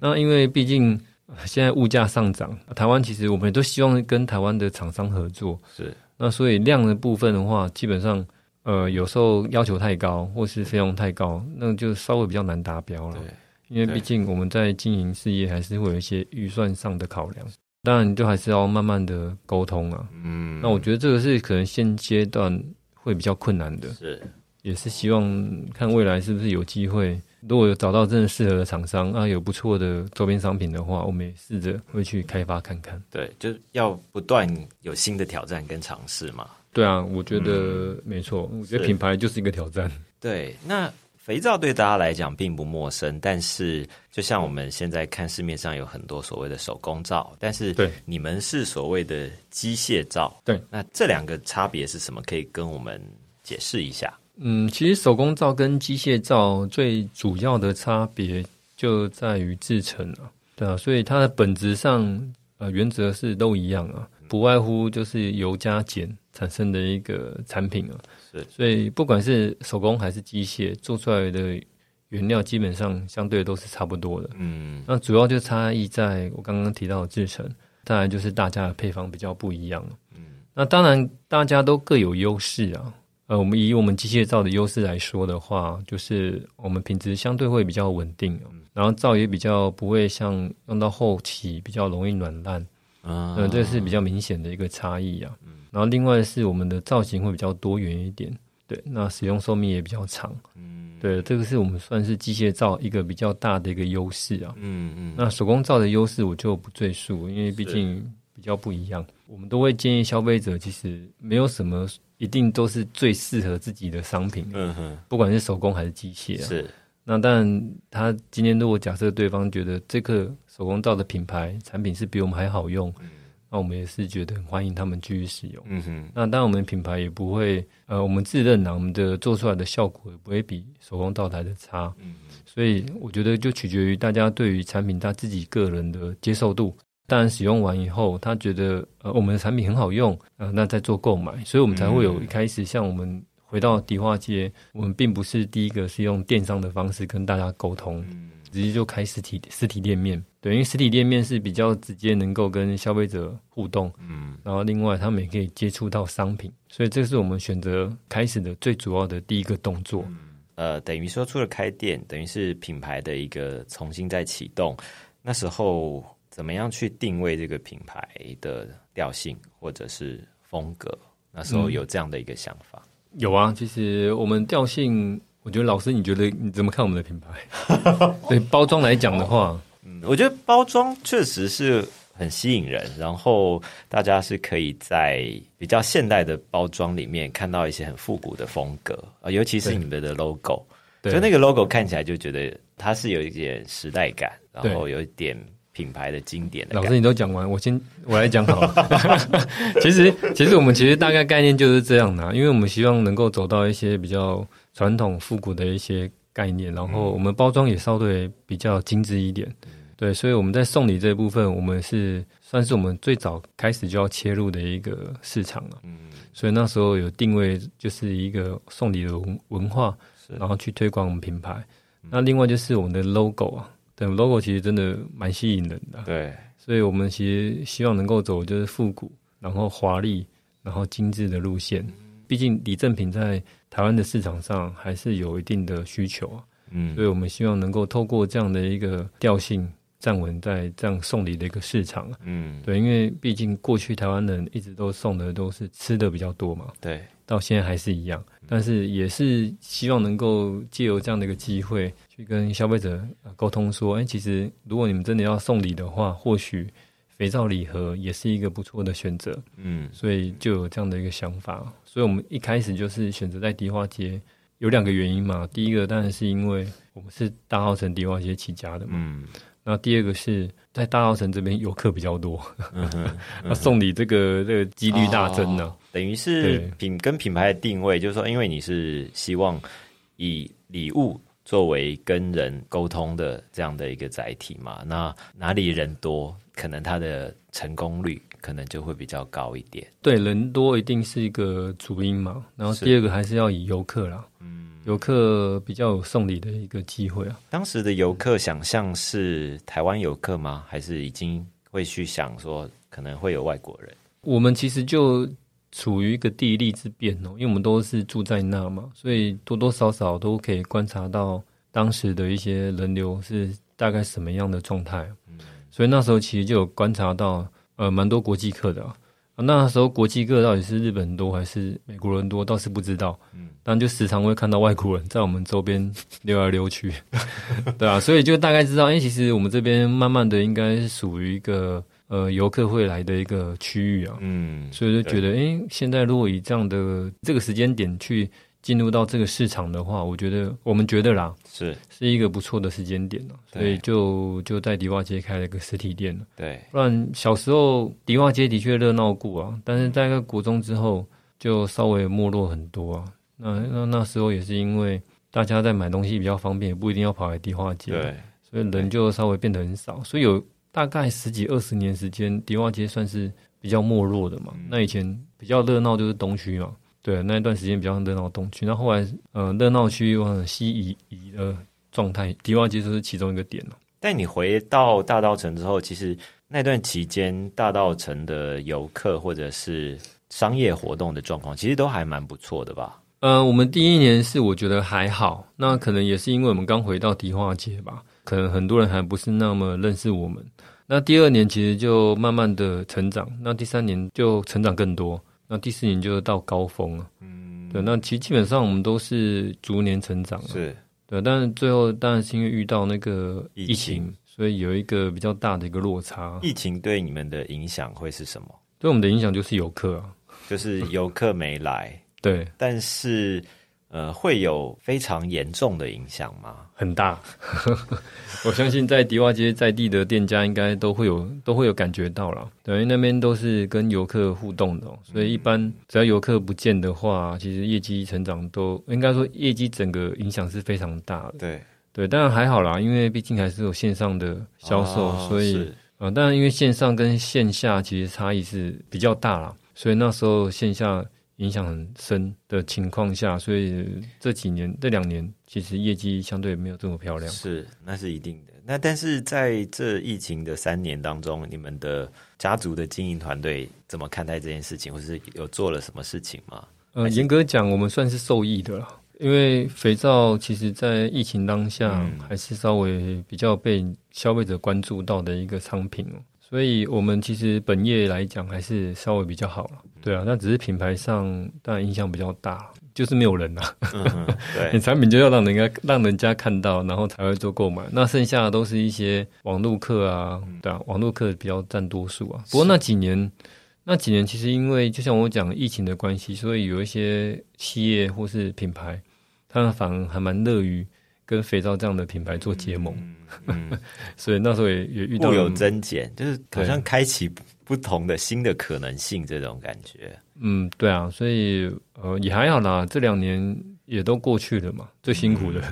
Speaker 2: 那因为毕竟现在物价上涨，台湾其实我们都希望跟台湾的厂商合作。
Speaker 1: 是。
Speaker 2: 那所以量的部分的话，基本上，呃，有时候要求太高，或是费用太高，那就稍微比较难达标了。因为毕竟我们在经营事业，还是会有一些预算上的考量，当然就还是要慢慢的沟通啊。嗯，那我觉得这个是可能现阶段会比较困难的，
Speaker 1: 是，
Speaker 2: 也是希望看未来是不是有机会，如果有找到真的适合的厂商啊，有不错的周边商品的话，我们也试着会去开发看看。
Speaker 1: 对，就要不断有新的挑战跟尝试嘛。
Speaker 2: 对啊，我觉得没错，我觉得品牌就是一个挑战。
Speaker 1: 对，那。肥皂对大家来讲并不陌生，但是就像我们现在看市面上有很多所谓的手工皂，但是
Speaker 2: 对
Speaker 1: 你们是所谓的机械皂，
Speaker 2: 对，
Speaker 1: 那这两个差别是什么？可以跟我们解释一下？
Speaker 2: 嗯，其实手工皂跟机械皂最主要的差别就在于制成啊，对啊，所以它的本质上呃原则是都一样啊，不外乎就是油加碱产生的一个产品啊。
Speaker 1: 是，
Speaker 2: 所以不管是手工还是机械做出来的原料，基本上相对都是差不多的。嗯，那主要就差异在我刚刚提到的制成，当然就是大家的配方比较不一样。嗯，那当然大家都各有优势啊。呃，我们以我们机械造的优势来说的话，就是我们品质相对会比较稳定，然后造也比较不会像用到后期比较容易软烂。嗯，这是比较明显的一个差异啊。然后另外是我们的造型会比较多元一点，对，那使用寿命也比较长。嗯，对，这个是我们算是机械造一个比较大的一个优势啊。嗯嗯，那手工造的优势我就不赘述，因为毕竟比较不一样。我们都会建议消费者，其实没有什么一定都是最适合自己的商品。嗯哼，不管是手工还是机械啊。
Speaker 1: 是。
Speaker 2: 那当然他今天如果假设对方觉得这个手工皂的品牌产品是比我们还好用，那我们也是觉得很欢迎他们继续使用。嗯哼。那当然我们品牌也不会，呃，我们自认呢，我们的做出来的效果也不会比手工倒台的差。嗯所以我觉得就取决于大家对于产品他自己个人的接受度。当然使用完以后，他觉得呃我们的产品很好用，呃，那再做购买，所以我们才会有一开始像我们。回到迪化街，我们并不是第一个是用电商的方式跟大家沟通，直接就开实体实体店面。对，因为实体店面是比较直接能够跟消费者互动，嗯，然后另外他们也可以接触到商品，所以这是我们选择开始的最主要的第一个动作。
Speaker 1: 呃，等于说除了开店，等于是品牌的一个重新再启动。那时候怎么样去定位这个品牌的调性或者是风格？那时候有这样的一个想法。
Speaker 2: 有啊，其实我们调性，我觉得老师，你觉得你怎么看我们的品牌？对包装来讲的话，
Speaker 1: 嗯，我觉得包装确实是很吸引人，然后大家是可以在比较现代的包装里面看到一些很复古的风格啊，尤其是你们的 logo，就那个 logo 看起来就觉得它是有一点时代感，然后有一点。品牌的经典，
Speaker 2: 老师你都讲完，我先我来讲好了。其实其实我们其实大概概念就是这样的，因为我们希望能够走到一些比较传统复古的一些概念，然后我们包装也稍微比较精致一点。对，所以我们在送礼这一部分，我们是算是我们最早开始就要切入的一个市场了。嗯，所以那时候有定位就是一个送礼的文文化，然后去推广我们品牌。那另外就是我们的 logo 啊。logo 其实真的蛮吸引人的，
Speaker 1: 对，
Speaker 2: 所以我们其实希望能够走就是复古，然后华丽，然后精致的路线。毕竟李正品在台湾的市场上还是有一定的需求啊，嗯，所以我们希望能够透过这样的一个调性站稳在这样送礼的一个市场啊，嗯，对，因为毕竟过去台湾人一直都送的都是吃的比较多嘛，
Speaker 1: 对，
Speaker 2: 到现在还是一样，但是也是希望能够借由这样的一个机会。去跟消费者沟通说，哎，其实如果你们真的要送礼的话，或许肥皂礼盒也是一个不错的选择。嗯，所以就有这样的一个想法。所以我们一开始就是选择在迪化街，有两个原因嘛。第一个当然是因为我们是大澳城迪化街起家的嘛。嗯，那第二个是在大澳城这边游客比较多，那送礼这个这个几率大增呢。
Speaker 1: 等于是品跟品牌的定位，就是说，因为你是希望以礼物。作为跟人沟通的这样的一个载体嘛，那哪里人多，可能它的成功率可能就会比较高一点。
Speaker 2: 对，人多一定是一个主因嘛。然后第二个还是要以游客啦，嗯，游客比较有送礼的一个机会啊。
Speaker 1: 当时的游客想象是台湾游客吗？还是已经会去想说可能会有外国人？
Speaker 2: 我们其实就。处于一个地利之便哦，因为我们都是住在那嘛，所以多多少少都可以观察到当时的一些人流是大概什么样的状态。嗯，所以那时候其实就有观察到，呃，蛮多国际客的啊。那时候国际客到底是日本多还是美国人多，倒是不知道。嗯，但就时常会看到外国人在我们周边 溜来溜去，对啊，所以就大概知道，哎，其实我们这边慢慢的应该是属于一个。呃，游客会来的一个区域啊，嗯，所以就觉得，哎，现在如果以这样的这个时间点去进入到这个市场的话，我觉得我们觉得啦，
Speaker 1: 是
Speaker 2: 是一个不错的时间点了，所以就就在迪化街开了个实体店了。
Speaker 1: 对，
Speaker 2: 不然小时候迪化街的确热闹过啊，但是在个国中之后就稍微没落很多啊。那那那时候也是因为大家在买东西比较方便，也不一定要跑来迪化街，
Speaker 1: 对，
Speaker 2: 所以人就稍微变得很少，所以有。大概十几二十年时间，迪化街算是比较没落的嘛。那以前比较热闹就是东区嘛，对，那一段时间比较热闹东区。那后来，呃，热闹区往西移移的状态，迪化街就是其中一个点了。
Speaker 1: 但你回到大道城之后，其实那段期间，大道城的游客或者是商业活动的状况，其实都还蛮不错的吧？
Speaker 2: 呃，我们第一年是我觉得还好，那可能也是因为我们刚回到迪化街吧。可能很多人还不是那么认识我们，那第二年其实就慢慢的成长，那第三年就成长更多，那第四年就到高峰了。嗯，对，那其实基本上我们都是逐年成长。
Speaker 1: 是，
Speaker 2: 对，但是最后当然是因为遇到那个疫情，所以有一个比较大的一个落差。
Speaker 1: 疫情对你们的影响会是什么？
Speaker 2: 对我们的影响就是游客啊，
Speaker 1: 就是游客没来。
Speaker 2: 对，
Speaker 1: 但是。呃，会有非常严重的影响吗？
Speaker 2: 很大，我相信在迪瓦街在地的店家应该都会有都会有感觉到了。等于那边都是跟游客互动的，所以一般只要游客不见的话，其实业绩成长都应该说业绩整个影响是非常大的。
Speaker 1: 对
Speaker 2: 对，当然还好啦，因为毕竟还是有线上的销售，所以呃，当然因为线上跟线下其实差异是比较大啦，所以那时候线下。影响很深的情况下，所以这几年这两年其实业绩相对没有这么漂亮。
Speaker 1: 是，那是一定的。那但是在这疫情的三年当中，你们的家族的经营团队怎么看待这件事情，或是有做了什么事情吗？
Speaker 2: 呃，严格讲，我们算是受益的了，因为肥皂其实在疫情当下还是稍微比较被消费者关注到的一个商品哦。所以我们其实本业来讲还是稍微比较好了，对啊，那只是品牌上当然影响比较大，就是没有人呐。
Speaker 1: 对，
Speaker 2: 你产品就要让人家让人家看到，然后才会做购买。那剩下的都是一些网络客啊，对啊，网络客比较占多数啊。不过那几年，那几年其实因为就像我讲疫情的关系，所以有一些企业或是品牌，他们反而还蛮乐于。跟肥皂这样的品牌做结盟，所以那时候也也遇到
Speaker 1: 有增减，就是好像开启不同的新的可能性这种感觉。
Speaker 2: 嗯，对啊，所以呃也还好啦，这两年也都过去了嘛，最辛苦的，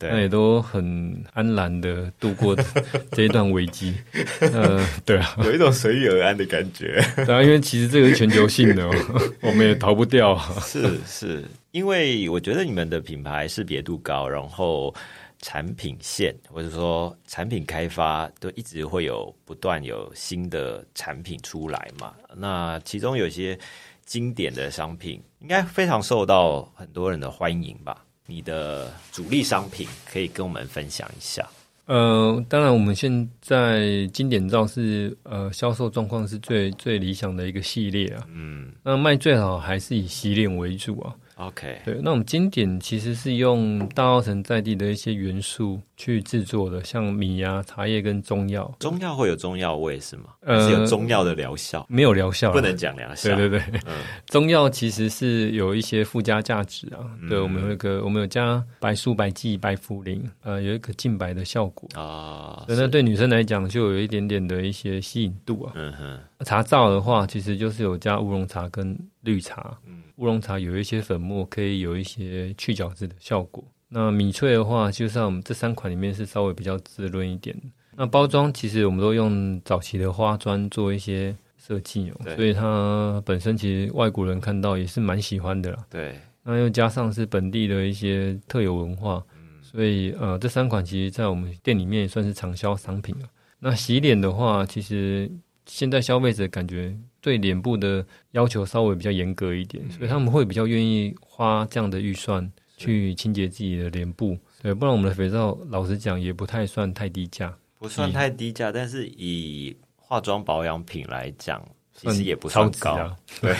Speaker 2: 那也都很安然的度过 这一段危机。呃，对啊，
Speaker 1: 有一种随遇而安的感觉。
Speaker 2: 对啊，因为其实这个是全球性的，我们也逃不掉。
Speaker 1: 是是。因为我觉得你们的品牌识别度高，然后产品线或者说产品开发都一直会有不断有新的产品出来嘛。那其中有些经典的商品，应该非常受到很多人的欢迎吧？你的主力商品可以跟我们分享一下。
Speaker 2: 呃，当然我们现在经典照是呃销售状况是最最理想的一个系列啊。嗯，那卖最好还是以洗脸为主啊。
Speaker 1: OK，
Speaker 2: 对，那我们经典其实是用大澳城在地的一些元素去制作的，像米啊、茶叶跟中药。
Speaker 1: 中药会有中药味是吗？呃，有中药的疗效？
Speaker 2: 没有疗效，
Speaker 1: 不能讲疗效。
Speaker 2: 对对对，中药其实是有一些附加价值啊。对，我们有一个，我们有加白术、白剂、白茯苓，呃，有一个净白的效果啊。那对女生来讲，就有一点点的一些吸引度啊。嗯哼，茶皂的话，其实就是有加乌龙茶跟绿茶。乌龙茶有一些粉末，可以有一些去角质的效果。那米萃的话，就像我们这三款里面是稍微比较滋润一点。那包装其实我们都用早期的花砖做一些设计哦，所以它本身其实外国人看到也是蛮喜欢的啦。
Speaker 1: 对，
Speaker 2: 那又加上是本地的一些特有文化，所以呃，这三款其实在我们店里面也算是畅销商品了。那洗脸的话，其实现在消费者感觉。对脸部的要求稍微比较严格一点，所以他们会比较愿意花这样的预算去清洁自己的脸部。对，不然我们的肥皂老实讲也不太算太低价，
Speaker 1: 不算太低价，但是以化妆保养品来讲，其实也不算高。对，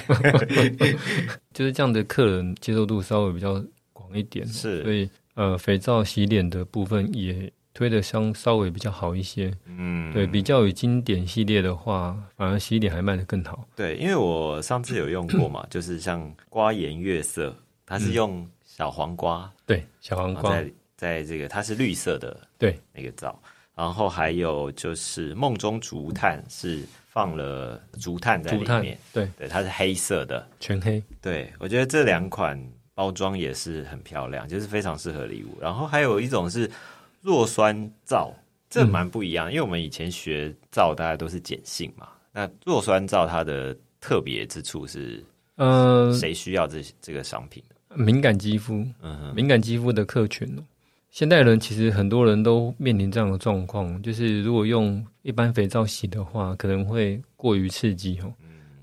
Speaker 2: 就是这样的客人接受度稍微比较广一点，
Speaker 1: 是，
Speaker 2: 所以呃，肥皂洗脸的部分也。推的相稍微比较好一些，嗯，对，比较有经典系列的话，反而洗脸还卖的更好。
Speaker 1: 对，因为我上次有用过嘛，就是像瓜颜悦色，它是用小黄瓜，
Speaker 2: 对，小黄瓜
Speaker 1: 在在这个它是绿色的，
Speaker 2: 对，
Speaker 1: 那个皂，然后还有就是梦中竹炭是放了竹炭在里面，
Speaker 2: 对
Speaker 1: 对，它是黑色的，
Speaker 2: 全黑。
Speaker 1: 对我觉得这两款包装也是很漂亮，就是非常适合礼物。然后还有一种是。弱酸皂这蛮不一样，因为我们以前学皂大家都是碱性嘛。那弱酸皂它的特别之处是，呃，谁需要这这个商品？
Speaker 2: 敏感肌肤，嗯，敏感肌肤的客群哦。现代人其实很多人都面临这样的状况，就是如果用一般肥皂洗的话，可能会过于刺激哦，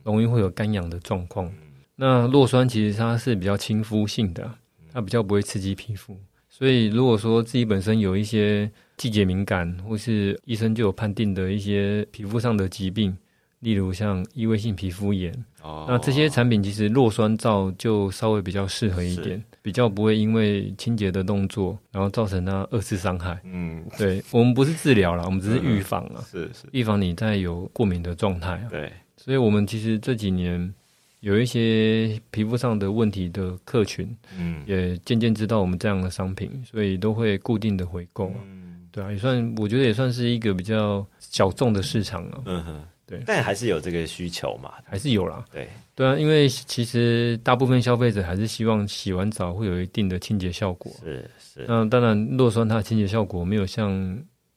Speaker 2: 容易会有干痒的状况。那弱酸其实它是比较亲肤性的，它比较不会刺激皮肤。所以如果说自己本身有一些季节敏感，或是医生就有判定的一些皮肤上的疾病，例如像异位性皮肤炎，哦，那这些产品其实弱酸皂就稍微比较适合一点，比较不会因为清洁的动作，然后造成它二次伤害。嗯，对我们不是治疗了，我们只是预防啊，
Speaker 1: 是是
Speaker 2: 预防你在有过敏的状态。
Speaker 1: 对，
Speaker 2: 所以我们其实这几年。有一些皮肤上的问题的客群，嗯，也渐渐知道我们这样的商品，所以都会固定的回购，嗯，对啊，也算我觉得也算是一个比较小众的市场了，嗯
Speaker 1: 哼，对，但还是有这个需求嘛，
Speaker 2: 还是有啦，
Speaker 1: 对，
Speaker 2: 对啊，因为其实大部分消费者还是希望洗完澡会有一定的清洁效果，
Speaker 1: 是是，
Speaker 2: 那当然洛酸它的清洁效果没有像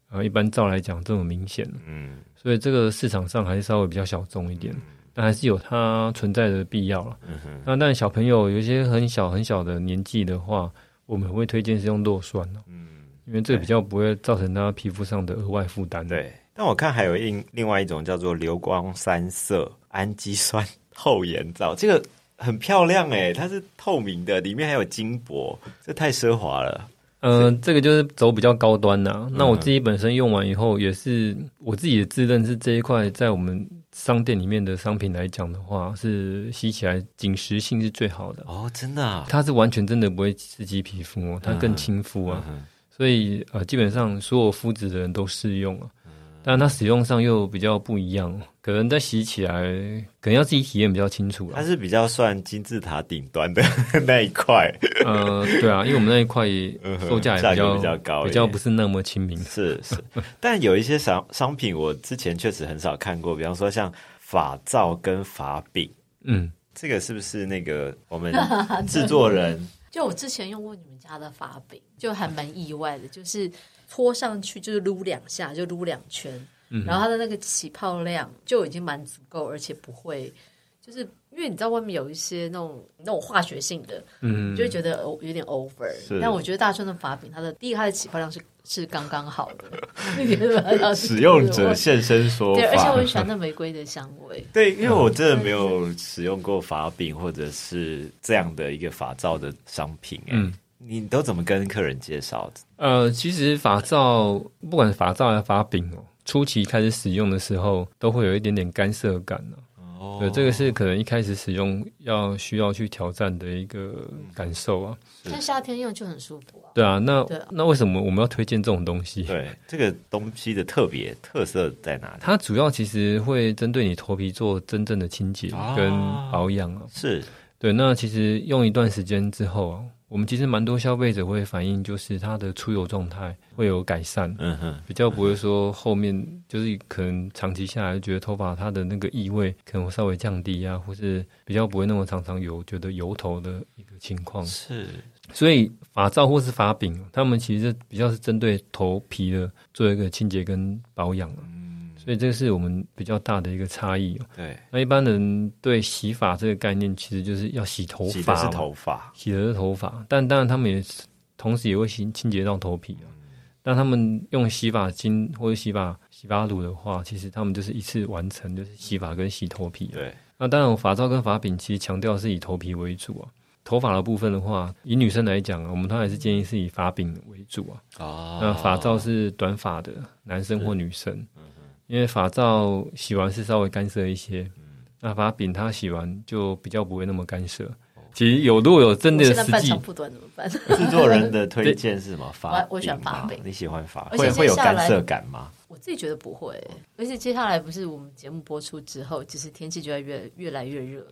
Speaker 2: 啊一般皂来讲这么明显，嗯，所以这个市场上还是稍微比较小众一点。但还是有它存在的必要了。那但小朋友有一些很小很小的年纪的话，我们会推荐是用弱酸的。嗯，因为这个比较不会造成他皮肤上的额外负担。
Speaker 1: 对，但我看还有另另外一种叫做流光三色氨基酸厚颜皂，这个很漂亮哎，它是透明的，里面还有金箔，这太奢华了。
Speaker 2: 嗯，这个就是走比较高端的。那我自己本身用完以后，也是我自己的自认是这一块在我们。商店里面的商品来讲的话，是吸起来紧实性是最好的
Speaker 1: 哦，真的，
Speaker 2: 它是完全真的不会刺激皮肤哦，它更亲肤啊，所以呃，基本上所有肤质的人都适用啊。但它使用上又比较不一样，可能在洗起来，可能要自己体验比较清楚。
Speaker 1: 它是比较算金字塔顶端的 那一块。
Speaker 2: 呃，对啊，因为我们那一块售价也比较
Speaker 1: 比较高，
Speaker 2: 比较不是那么亲民。
Speaker 1: 是是，但有一些商商品，我之前确实很少看过，比方说像法皂跟法饼。嗯，这个是不是那个我们 制作人？
Speaker 3: 就我之前用过你们家的法饼，就还蛮意外的，就是。搓上去就是撸两下，就撸两圈，然后它的那个起泡量就已经蛮足够，而且不会，就是因为你知道外面有一些那种那种化学性的，嗯，就会觉得有点 over。但我觉得大川的法饼，它的第一它的起泡量是是刚刚好的。
Speaker 1: 使用者现身说，
Speaker 3: 对，而且我很喜欢那玫瑰的香味。
Speaker 1: 对，因为我真的没有使用过法饼或者是这样的一个法皂的商品，嗯。你都怎么跟客人介绍的？
Speaker 2: 呃，其实发皂，不管是发皂还是发饼哦，初期开始使用的时候，都会有一点点干涩感呢。哦，对，这个是可能一开始使用要需要去挑战的一个感受啊。
Speaker 3: 但夏天用就很舒服啊。
Speaker 2: 对啊，那那为什么我们要推荐这种东西？
Speaker 1: 对，这个东西的特别特色在哪里？
Speaker 2: 它主要其实会针对你头皮做真正的清洁跟保养啊。
Speaker 1: 是
Speaker 2: 对，那其实用一段时间之后啊。我们其实蛮多消费者会反映，就是它的出油状态会有改善，嗯哼，比较不会说后面就是可能长期下来觉得头发它的那个异味可能稍微降低啊，或是比较不会那么常常有觉得油头的一个情况。
Speaker 1: 是，
Speaker 2: 所以发皂或是发饼，他们其实比较是针对头皮的做一个清洁跟保养所以这是我们比较大的一个差异哦。
Speaker 1: 对，
Speaker 2: 那一般人对洗发这个概念，其实就是要洗头发，洗
Speaker 1: 的是头发，
Speaker 2: 洗的是头发。但当然，他们也同时也会清清洁到头皮啊。但他们用洗发精或者洗发洗发乳的话，其实他们就是一次完成，就是洗发跟洗头皮。
Speaker 1: 对。
Speaker 2: 那当然，发皂跟发饼其实强调是以头皮为主啊。头发的部分的话，以女生来讲，我们都还是建议是以发饼为主啊。哦。那发皂是短发的男生或女生。因为发皂洗完是稍微干涩一些，那发饼它洗完就比较不会那么干涩。其实有如果有真的实际
Speaker 3: 不短怎么办？
Speaker 1: 制作人的推荐是什么？发
Speaker 3: 我喜欢发饼，
Speaker 1: 你喜欢发？会会有干涩感吗？
Speaker 3: 我自己觉得不会，而且接下来不是我们节目播出之后，其实天气就要越越来越热了。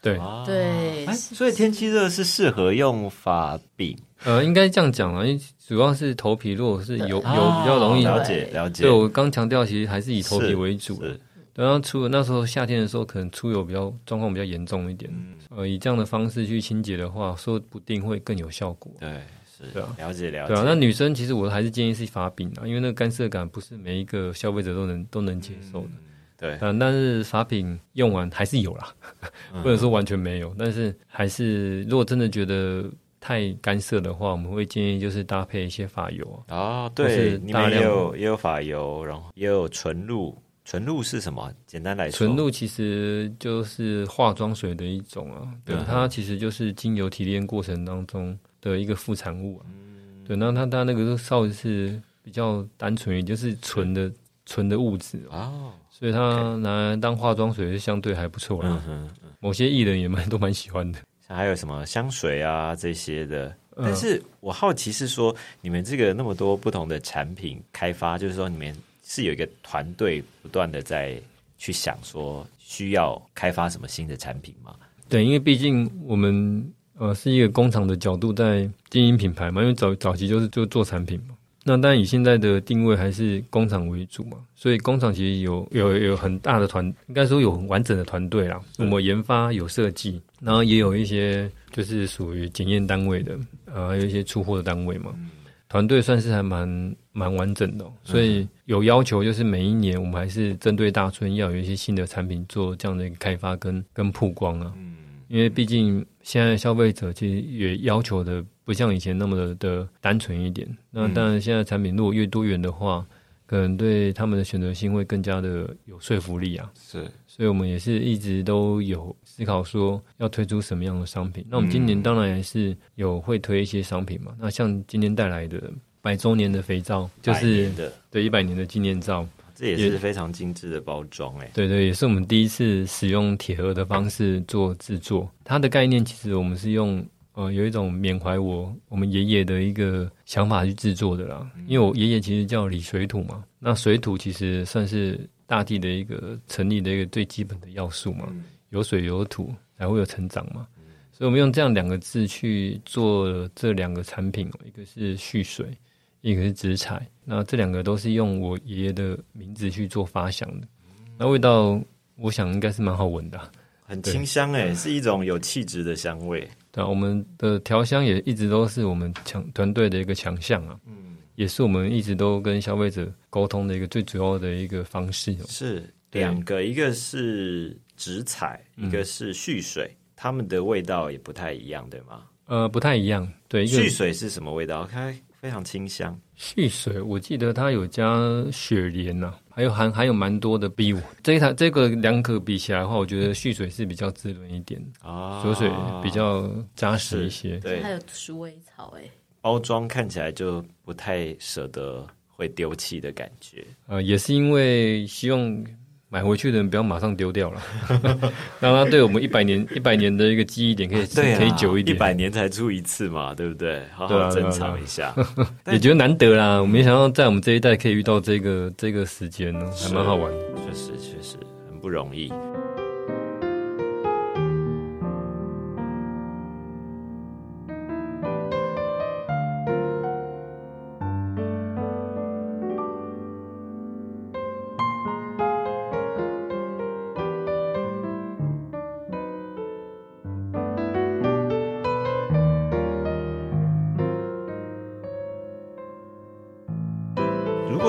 Speaker 2: 对
Speaker 3: 对，
Speaker 1: 所以天气热是适合用发饼。
Speaker 2: 呃，应该这样讲啊，因为主要是头皮，如果是油油比较容易
Speaker 1: 了解了解。
Speaker 2: 对我刚强调，其实还是以头皮为主的。然后出那时候夏天的时候，可能出油比较状况比较严重一点。呃，以这样的方式去清洁的话，说不定会更有效果。
Speaker 1: 对，是，对啊，了解了解。
Speaker 2: 对啊，那女生其实我还是建议是发饼啊，因为那个干涩感不是每一个消费者都能都能接受的。
Speaker 1: 对，
Speaker 2: 嗯，但是发品用完还是有啦，不能说完全没有，但是还是如果真的觉得太干涩的话，我们会建议就是搭配一些发油。
Speaker 1: 啊，对，你们也有也有发油，然后也有纯露，纯露是什么？简单来说，
Speaker 2: 纯露其实就是化妆水的一种啊，对，它其实就是精油提炼过程当中的一个副产物啊。对，那它它那个烧是比较单纯，也就是纯的纯的物质哦，所以他拿来当化妆水是相对还不错啦。某些艺人也蛮都蛮喜欢的，
Speaker 1: 像还有什么香水啊这些的。但是我好奇是说，你们这个那么多不同的产品开发，就是说你们是有一个团队不断的在去想说需要开发什么新的产品吗？
Speaker 2: 对，因为毕竟我们呃是一个工厂的角度在经营品牌嘛，因为早早期就是就做产品嘛。那当然以现在的定位还是工厂为主嘛，所以工厂其实有有有很大的团，应该说有很完整的团队啦。我们研发有设计，然后也有一些就是属于检验单位的。呃，有一些出货的单位嘛，团队算是还蛮蛮完整的，所以有要求就是每一年我们还是针对大村要有一些新的产品做这样的一个开发跟跟曝光啊。嗯，因为毕竟现在消费者其实也要求的不像以前那么的的单纯一点。那当然，现在产品如果越多元的话。可能对他们的选择性会更加的有说服力啊，
Speaker 1: 是，
Speaker 2: 所以我们也是一直都有思考说要推出什么样的商品。那我们今年当然也是有会推一些商品嘛。那像今天带来的百周年的肥皂，就是对一百年的纪念皂，
Speaker 1: 这也是非常精致的包装哎。
Speaker 2: 对对，也是我们第一次使用铁盒的方式做制作。它的概念其实我们是用。呃，有一种缅怀我我们爷爷的一个想法去制作的啦，因为我爷爷其实叫李水土嘛，那水土其实算是大地的一个成立的一个最基本的要素嘛，有水有土才会有成长嘛，所以我们用这样两个字去做这两个产品，一个是蓄水，一个是植彩，那这两个都是用我爷爷的名字去做发想的，那味道我想应该是蛮好闻的，
Speaker 1: 很清香哎，是一种有气质的香味。
Speaker 2: 对，我们的调香也一直都是我们强团队的一个强项啊，嗯，也是我们一直都跟消费者沟通的一个最主要的一个方式。
Speaker 1: 是两个，一个是植彩，一个是蓄水，它们的味道也不太一样，对吗？
Speaker 2: 呃，不太一样。对，
Speaker 1: 蓄水是什么味道？它非常清香。
Speaker 2: 蓄水，我记得它有加雪莲呐。还有还还有蛮多的 B 五，这一台这个两可比起来的话，我觉得蓄水是比较滋润一点啊，锁水比较扎实一些。
Speaker 1: 对，
Speaker 3: 还有鼠尾草哎，
Speaker 1: 包装看起来就不太舍得会丢弃的感觉。
Speaker 2: 呃，也是因为希望。买回去的人不要马上丢掉了，让它对我们一百年一百年的一个记忆点可以可以久一点。
Speaker 1: 一百年才出一次嘛，对不对？好好珍藏一下，
Speaker 2: 也觉得难得啦。我没想到在我们这一代可以遇到这个这个时间呢，还蛮好玩。
Speaker 1: 确实确实很不容易。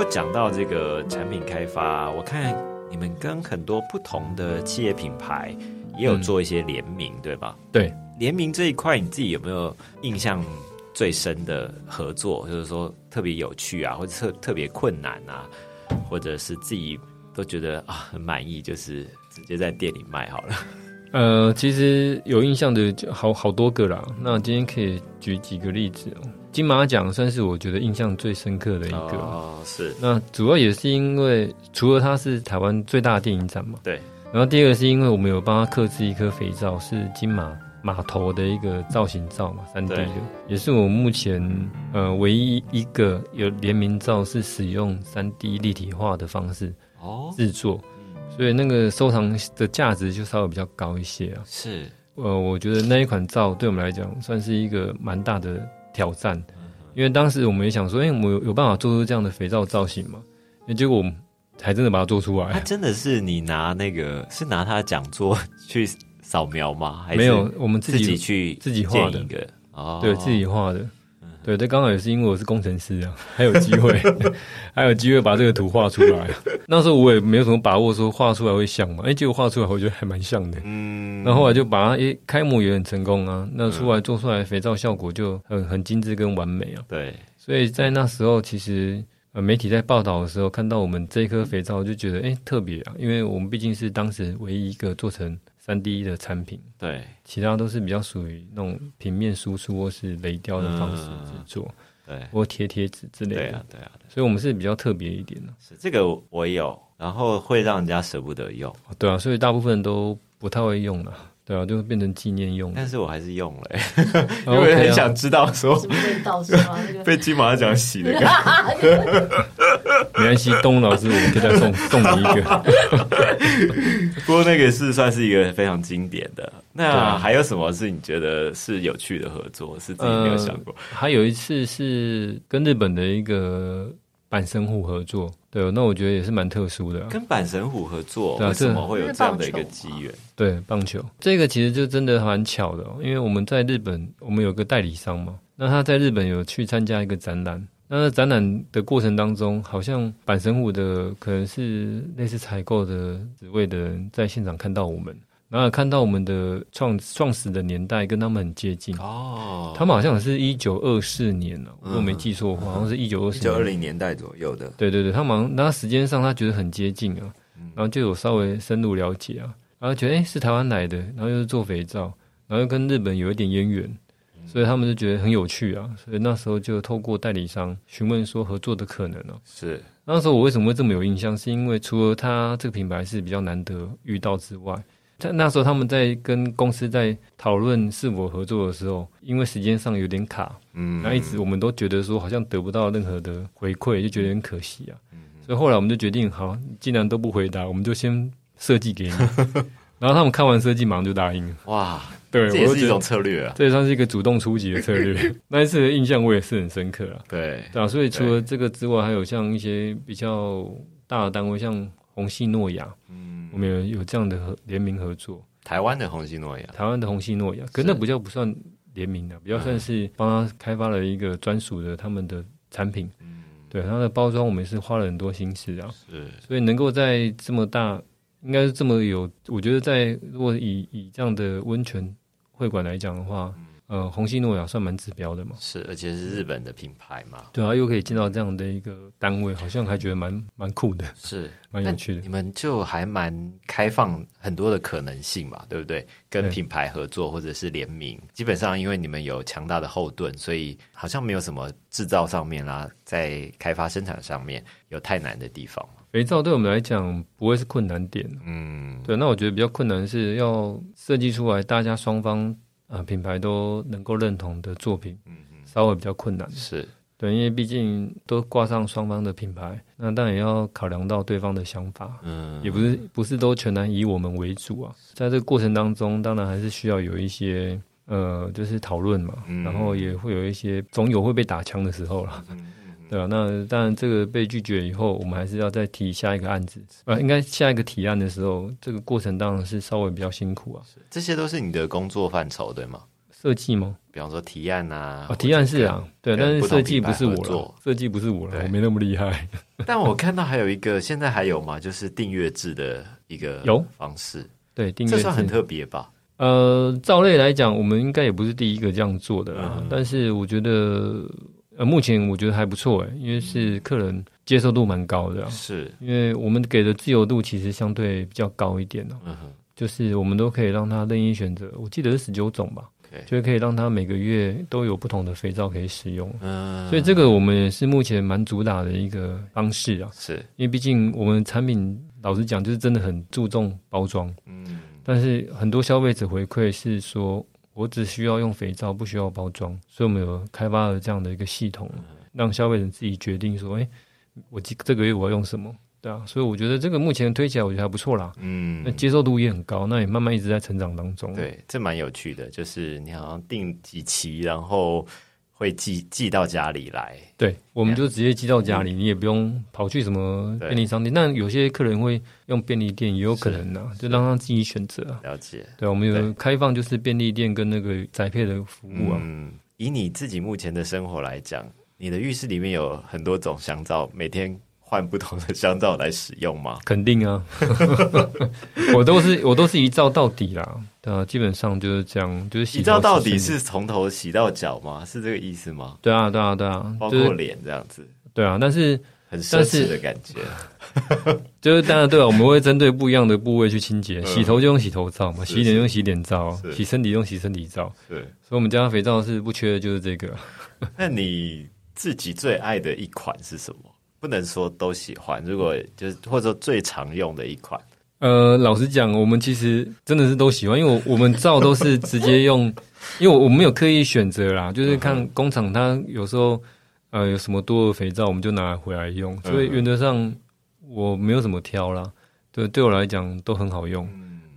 Speaker 1: 讲到这个产品开发，我看你们跟很多不同的企业品牌也有做一些联名，对吧？
Speaker 2: 对，
Speaker 1: 联名这一块，你自己有没有印象最深的合作？就是说特别有趣啊，或者特特别困难啊，或者是自己都觉得啊很满意，就是直接在店里卖好了。
Speaker 2: 呃，其实有印象的好好多个啦。那今天可以举几个例子哦。金马奖算是我觉得印象最深刻的一个
Speaker 1: 哦，是。
Speaker 2: 那主要也是因为除了它是台湾最大的电影展嘛，
Speaker 1: 对。
Speaker 2: 然后第二个是因为我们有帮他刻制一颗肥皂，是金马码头的一个造型皂嘛，三 D 的，也是我目前呃唯一一个有联名照是使用三 D 立体化的方式哦制作，所以那个收藏的价值就稍微比较高一些啊。
Speaker 1: 是。
Speaker 2: 呃，我觉得那一款皂对我们来讲算是一个蛮大的。挑战，因为当时我们也想说，哎，我们有有办法做出这样的肥皂造型吗？结果还真的把它做出来。
Speaker 1: 它真的是你拿那个是拿他的讲座去扫描吗？还是
Speaker 2: 没有，我们
Speaker 1: 自己去
Speaker 2: 自己画的
Speaker 1: 一个哦，
Speaker 2: 对自己画的。对，这刚好也是因为我是工程师啊，还有机会，还有机会把这个图画出来。那时候我也没有什么把握说画出来会像嘛，哎，结果画出来我觉得还蛮像的。嗯，那后来就把它，哎，开模也很成功啊。那出来做出来肥皂效果就很很精致跟完美啊。
Speaker 1: 对，
Speaker 2: 所以在那时候其实呃媒体在报道的时候看到我们这一颗肥皂就觉得哎特别啊，因为我们毕竟是当时唯一一个做成。三 D 的产品，
Speaker 1: 对，
Speaker 2: 其他都是比较属于那种平面输出或是雷雕的方式制作。
Speaker 1: 对，
Speaker 2: 或贴贴纸之类的。
Speaker 1: 对啊，对啊，
Speaker 2: 所以我们是比较特别一点的。
Speaker 1: 是这个我有，然后会让人家舍不得用。
Speaker 2: 对啊，所以大部分人都不太会用了。对啊，就变成纪念用。
Speaker 1: 但是我还是用了，因为很想知道说？被金马奖洗的。
Speaker 2: 没关系，东老师，我们可以再送送你一个。
Speaker 1: 不过那个是算是一个非常经典的。那还有什么是你觉得是有趣的合作？是自己没有想过？
Speaker 2: 还有一次是跟日本的一个板神户合作。对，那我觉得也是蛮特殊的。
Speaker 1: 跟板神虎合作，为什么会有这样的一个机缘？
Speaker 2: 对，棒球这个其实就真的蛮巧的，因为我们在日本，我们有个代理商嘛，那他在日本有去参加一个展览，那展览的过程当中，好像板神虎的可能是类似采购的职位的人在现场看到我们。然后看到我们的创创始的年代跟他们很接近哦，他们好像是一九二四年了，如果没记错的话，好像是一九二四、一
Speaker 1: 九二零年代左右的。
Speaker 2: 对对对，他们那时间上他觉得很接近啊，然后就有稍微深入了解啊，然后觉得哎是台湾来的，然后又是做肥皂，然后又跟日本有一点渊源，所以他们就觉得很有趣啊，所以那时候就透过代理商询问说合作的可能呢。
Speaker 1: 是
Speaker 2: 那时候我为什么会这么有印象？是因为除了他这个品牌是比较难得遇到之外。在那时候，他们在跟公司在讨论是否合作的时候，因为时间上有点卡，嗯，然后一直我们都觉得说好像得不到任何的回馈，就觉得很可惜啊。所以后来我们就决定，好，既然都不回答，我们就先设计给你。然后他们看完设计，马上就答应了。哇，对，
Speaker 1: 这也是一种策略啊，
Speaker 2: 这也算是一个主动出击的策略。那一次的印象我也是很深刻啊。
Speaker 1: 对，
Speaker 2: 对啊。所以除了这个之外，还有像一些比较大的单位，像红系诺亚，嗯。我们有有这样的联名合作，
Speaker 1: 台湾的红系诺亚，
Speaker 2: 台湾的红系诺亚，可那不叫不算联名的，比较算是帮他开发了一个专属的他们的产品。嗯，对，它的包装我们是花了很多心思啊。是，所以能够在这么大，应该是这么有，我觉得在如果以以这样的温泉会馆来讲的话。呃，红星诺亚算蛮指标的嘛，
Speaker 1: 是，而且是日本的品牌嘛，
Speaker 2: 对啊，又可以进到这样的一个单位，好像还觉得蛮蛮酷的，
Speaker 1: 是，
Speaker 2: 蛮有趣的。
Speaker 1: 你们就还蛮开放很多的可能性嘛，对不对？跟品牌合作或者是联名，基本上因为你们有强大的后盾，所以好像没有什么制造上面啦，在开发生产上面有太难的地方。
Speaker 2: 肥皂对我们来讲不会是困难点，嗯，对。那我觉得比较困难是要设计出来，大家双方。啊，品牌都能够认同的作品，嗯嗯，稍微比较困难，
Speaker 1: 是。
Speaker 2: 对，因为毕竟都挂上双方的品牌，那当然也要考量到对方的想法，嗯，也不是不是都全然以我们为主啊，在这个过程当中，当然还是需要有一些呃，就是讨论嘛，然后也会有一些总有会被打枪的时候了。对啊，那当然，这个被拒绝以后，我们还是要再提下一个案子。呃，应该下一个提案的时候，这个过程当然是稍微比较辛苦啊。
Speaker 1: 这些都是你的工作范畴，对吗？
Speaker 2: 设计吗？
Speaker 1: 比方说提案啊，
Speaker 2: 哦，提案是啊，对，但是设计不是我做，设计不是我了，我没那么厉害。
Speaker 1: 但我看到还有一个，现在还有吗？就是订阅制的一个
Speaker 2: 有
Speaker 1: 方式，
Speaker 2: 对，订阅
Speaker 1: 这算很特别吧？
Speaker 2: 呃，照类来讲，我们应该也不是第一个这样做的啊。但是我觉得。呃，目前我觉得还不错哎，因为是客人接受度蛮高的，
Speaker 1: 是。
Speaker 2: 因为我们给的自由度其实相对比较高一点哦，嗯哼，就是我们都可以让他任意选择，我记得是十九种吧，就可以让他每个月都有不同的肥皂可以使用，嗯，所以这个我们也是目前蛮主打的一个方式啊，
Speaker 1: 是。
Speaker 2: 因为毕竟我们产品老实讲就是真的很注重包装，嗯，但是很多消费者回馈是说。我只需要用肥皂，不需要包装，所以我们有开发了这样的一个系统，让消费者自己决定说：“哎，我这这个月我要用什么？”对啊，所以我觉得这个目前推起来，我觉得还不错啦。嗯，那接受度也很高，那也慢慢一直在成长当中。
Speaker 1: 对，这蛮有趣的，就是你好像定几期，然后。会寄寄到家里来，
Speaker 2: 对，我们就直接寄到家里，你也不用跑去什么便利商店。那有些客人会用便利店，也有可能呢，就让他自己选择。
Speaker 1: 了解，
Speaker 2: 对，我们有开放就是便利店跟那个宅配的服务啊。嗯，
Speaker 1: 以你自己目前的生活来讲，你的浴室里面有很多种香皂，每天。换不同的香皂来使用吗？
Speaker 2: 肯定啊，我都是我都是一皂到底啦，对啊，基本上就是这样，就是
Speaker 1: 一皂到底是从头洗到脚吗？是这个意思吗？
Speaker 2: 对啊，对啊，对啊，
Speaker 1: 包括脸这样子。
Speaker 2: 对啊，但是
Speaker 1: 很奢侈的感觉，
Speaker 2: 就是当然对啊，我们会针对不一样的部位去清洁，洗头就用洗头皂嘛，洗脸用洗脸皂，洗身体用洗身体皂。对，所以我们家肥皂是不缺的，就是这个。
Speaker 1: 那你？自己最爱的一款是什么？不能说都喜欢，如果就是或者说最常用的一款。
Speaker 2: 呃，老实讲，我们其实真的是都喜欢，因为我我们皂都是直接用，因为我没有刻意选择啦，就是看工厂它有时候呃有什么多的肥皂，我们就拿回来用，所以原则上我没有什么挑啦，对，对我来讲都很好用，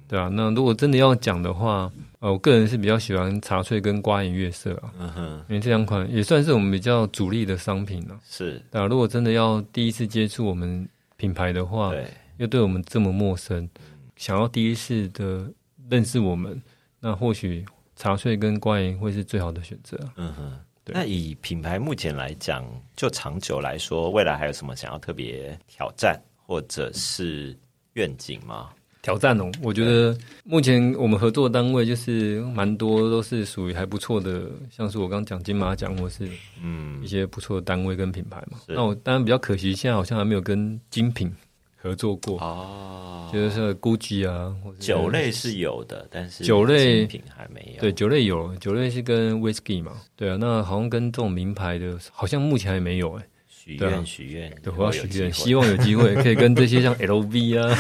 Speaker 2: 对啊。那如果真的要讲的话，呃，我个人是比较喜欢茶萃跟瓜颜悦色啊，嗯哼，因为这两款也算是我们比较主力的商品了，
Speaker 1: 是，
Speaker 2: 啊。如果真的要第一次接触我们品牌的话，
Speaker 1: 对。
Speaker 2: 又对我们这么陌生，想要第一次的认识我们，那或许茶萃跟瓜颜会是最好的选择。嗯
Speaker 1: 哼，那以品牌目前来讲，就长久来说，未来还有什么想要特别挑战或者是愿景吗？
Speaker 2: 挑战哦，我觉得目前我们合作单位就是蛮多都是属于还不错的，像是我刚讲金马奖或是嗯一些不错的单位跟品牌嘛。那我当然比较可惜，现在好像还没有跟精品。合作过哦，就是 GUCCI 啊，
Speaker 1: 酒类是有的，但是
Speaker 2: 酒类
Speaker 1: 品还没有。
Speaker 2: 对，酒类有，酒类是跟 Whisky 嘛，对啊，那好像跟这种名牌的，好像目前还没有哎。
Speaker 1: 许愿许愿，
Speaker 2: 对，我要许愿，希望有机会 可以跟这些像 LV 啊、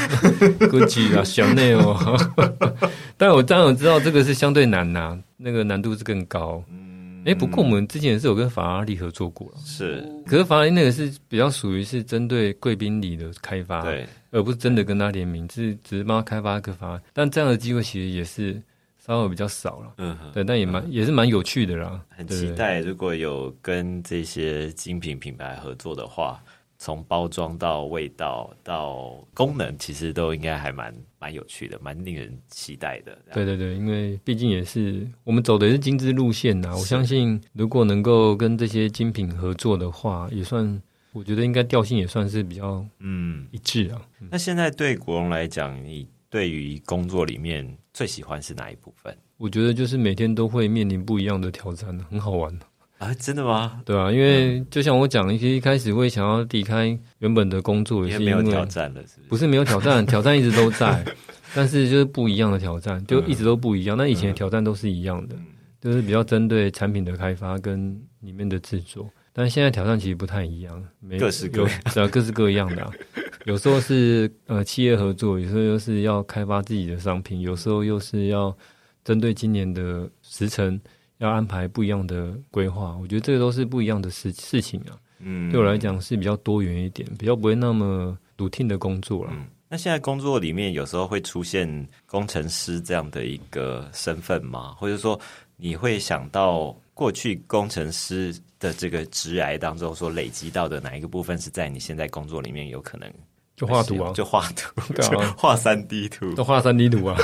Speaker 2: GUCCI 啊、Chanel，但我当然知道这个是相对难呐，那个难度是更高。嗯。哎，不过我们之前也是有跟法拉利合作过。
Speaker 1: 了是。
Speaker 2: 可是法拉利那个是比较属于是针对贵宾礼的开发，
Speaker 1: 对，
Speaker 2: 而不是真的跟他联名，是只是帮他开发一个法拉利。但这样的机会其实也是稍微比较少了，嗯，对，但也蛮也是蛮有趣的啦。
Speaker 1: 很期待如果有跟这些精品品牌合作的话。从包装到味道到功能，其实都应该还蛮蛮有趣的，蛮令人期待的。
Speaker 2: 对对对，因为毕竟也是我们走的是精致路线呐。我相信，如果能够跟这些精品合作的话，也算我觉得应该调性也算是比较嗯一致啊。
Speaker 1: 那现在对国荣来讲，你对于工作里面最喜欢是哪一部分？
Speaker 2: 我觉得就是每天都会面临不一样的挑战，很好玩。
Speaker 1: 啊，真的吗？
Speaker 2: 对啊，因为就像我讲，一些一开始会想要离开原本的工作，也是因为
Speaker 1: 挑战了，是不是？
Speaker 2: 不是没有挑战，挑战一直都在，但是就是不一样的挑战，就一直都不一样。那以前的挑战都是一样的，就是比较针对产品的开发跟里面的制作，但是现在挑战其实不太一样，
Speaker 1: 各式各
Speaker 2: 样，各式各样的。有时候是呃企业合作，有时候又是要开发自己的商品，有时候又是要针对今年的时程。要安排不一样的规划，我觉得这个都是不一样的事事情啊。嗯，对我来讲是比较多元一点，比较不会那么 routine 的工作了。
Speaker 1: 那现在工作里面有时候会出现工程师这样的一个身份吗？或者说你会想到过去工程师的这个职癌当中所累积到的哪一个部分是在你现在工作里面有可能？
Speaker 2: 就画图啊，
Speaker 1: 就画图，画三 D 图，
Speaker 2: 都画三 D 图啊。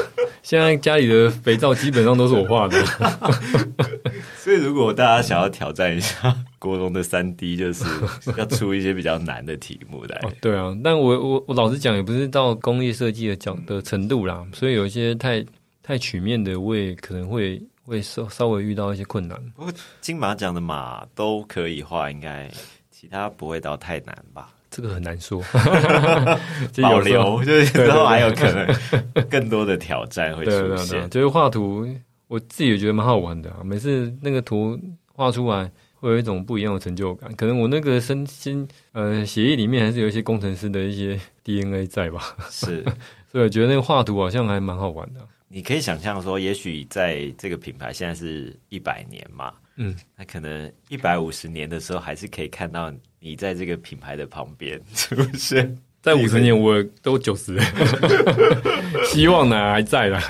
Speaker 2: 现在家里的肥皂基本上都是我画的，
Speaker 1: 所以如果大家想要挑战一下国荣的三 D，就是要出一些比较难的题目来。
Speaker 2: 对啊，但我我我老实讲，也不是到工业设计的讲的程度啦，所以有一些太太曲面的，我也可能会会稍稍微遇到一些困难。
Speaker 1: 不过金马奖的马都可以画，应该其他不会到太难吧？
Speaker 2: 这个很难说，
Speaker 1: 保留 就是之后还有可能更多的挑战会出现。
Speaker 2: 就是画图，我自己也觉得蛮好玩的。每次那个图画出来，会有一种不一样的成就感。可能我那个身心呃血液里面还是有一些工程师的一些 DNA 在吧？
Speaker 1: 是，
Speaker 2: 所以我觉得那个画图好像还蛮好玩的。
Speaker 1: 你可以想象说，也许在这个品牌现在是一百年嘛，嗯，那可能一百五十年的时候，还是可以看到。你在这个品牌的旁边是不是？
Speaker 2: 在五十年我都九十，希望呢还在啦。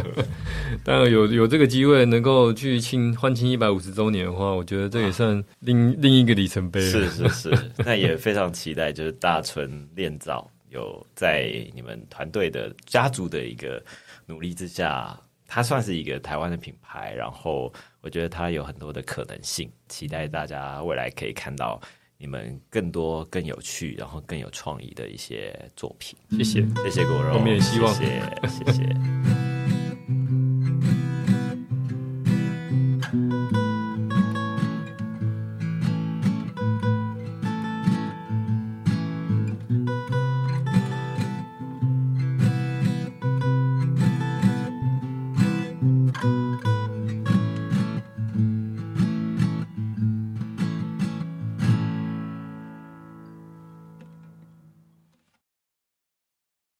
Speaker 2: 当然有有这个机会能够去庆欢庆一百五十周年的话，我觉得这也算另另一个里程碑。
Speaker 1: 是是是，那也非常期待，就是大春炼造有在你们团队的家族的一个努力之下，它算是一个台湾的品牌。然后我觉得它有很多的可能性，期待大家未来可以看到。你们更多、更有趣，然后更有创意的一些作品，
Speaker 2: 谢谢，
Speaker 1: 谢谢果肉，
Speaker 2: 我们也希望，
Speaker 1: 谢谢，谢谢。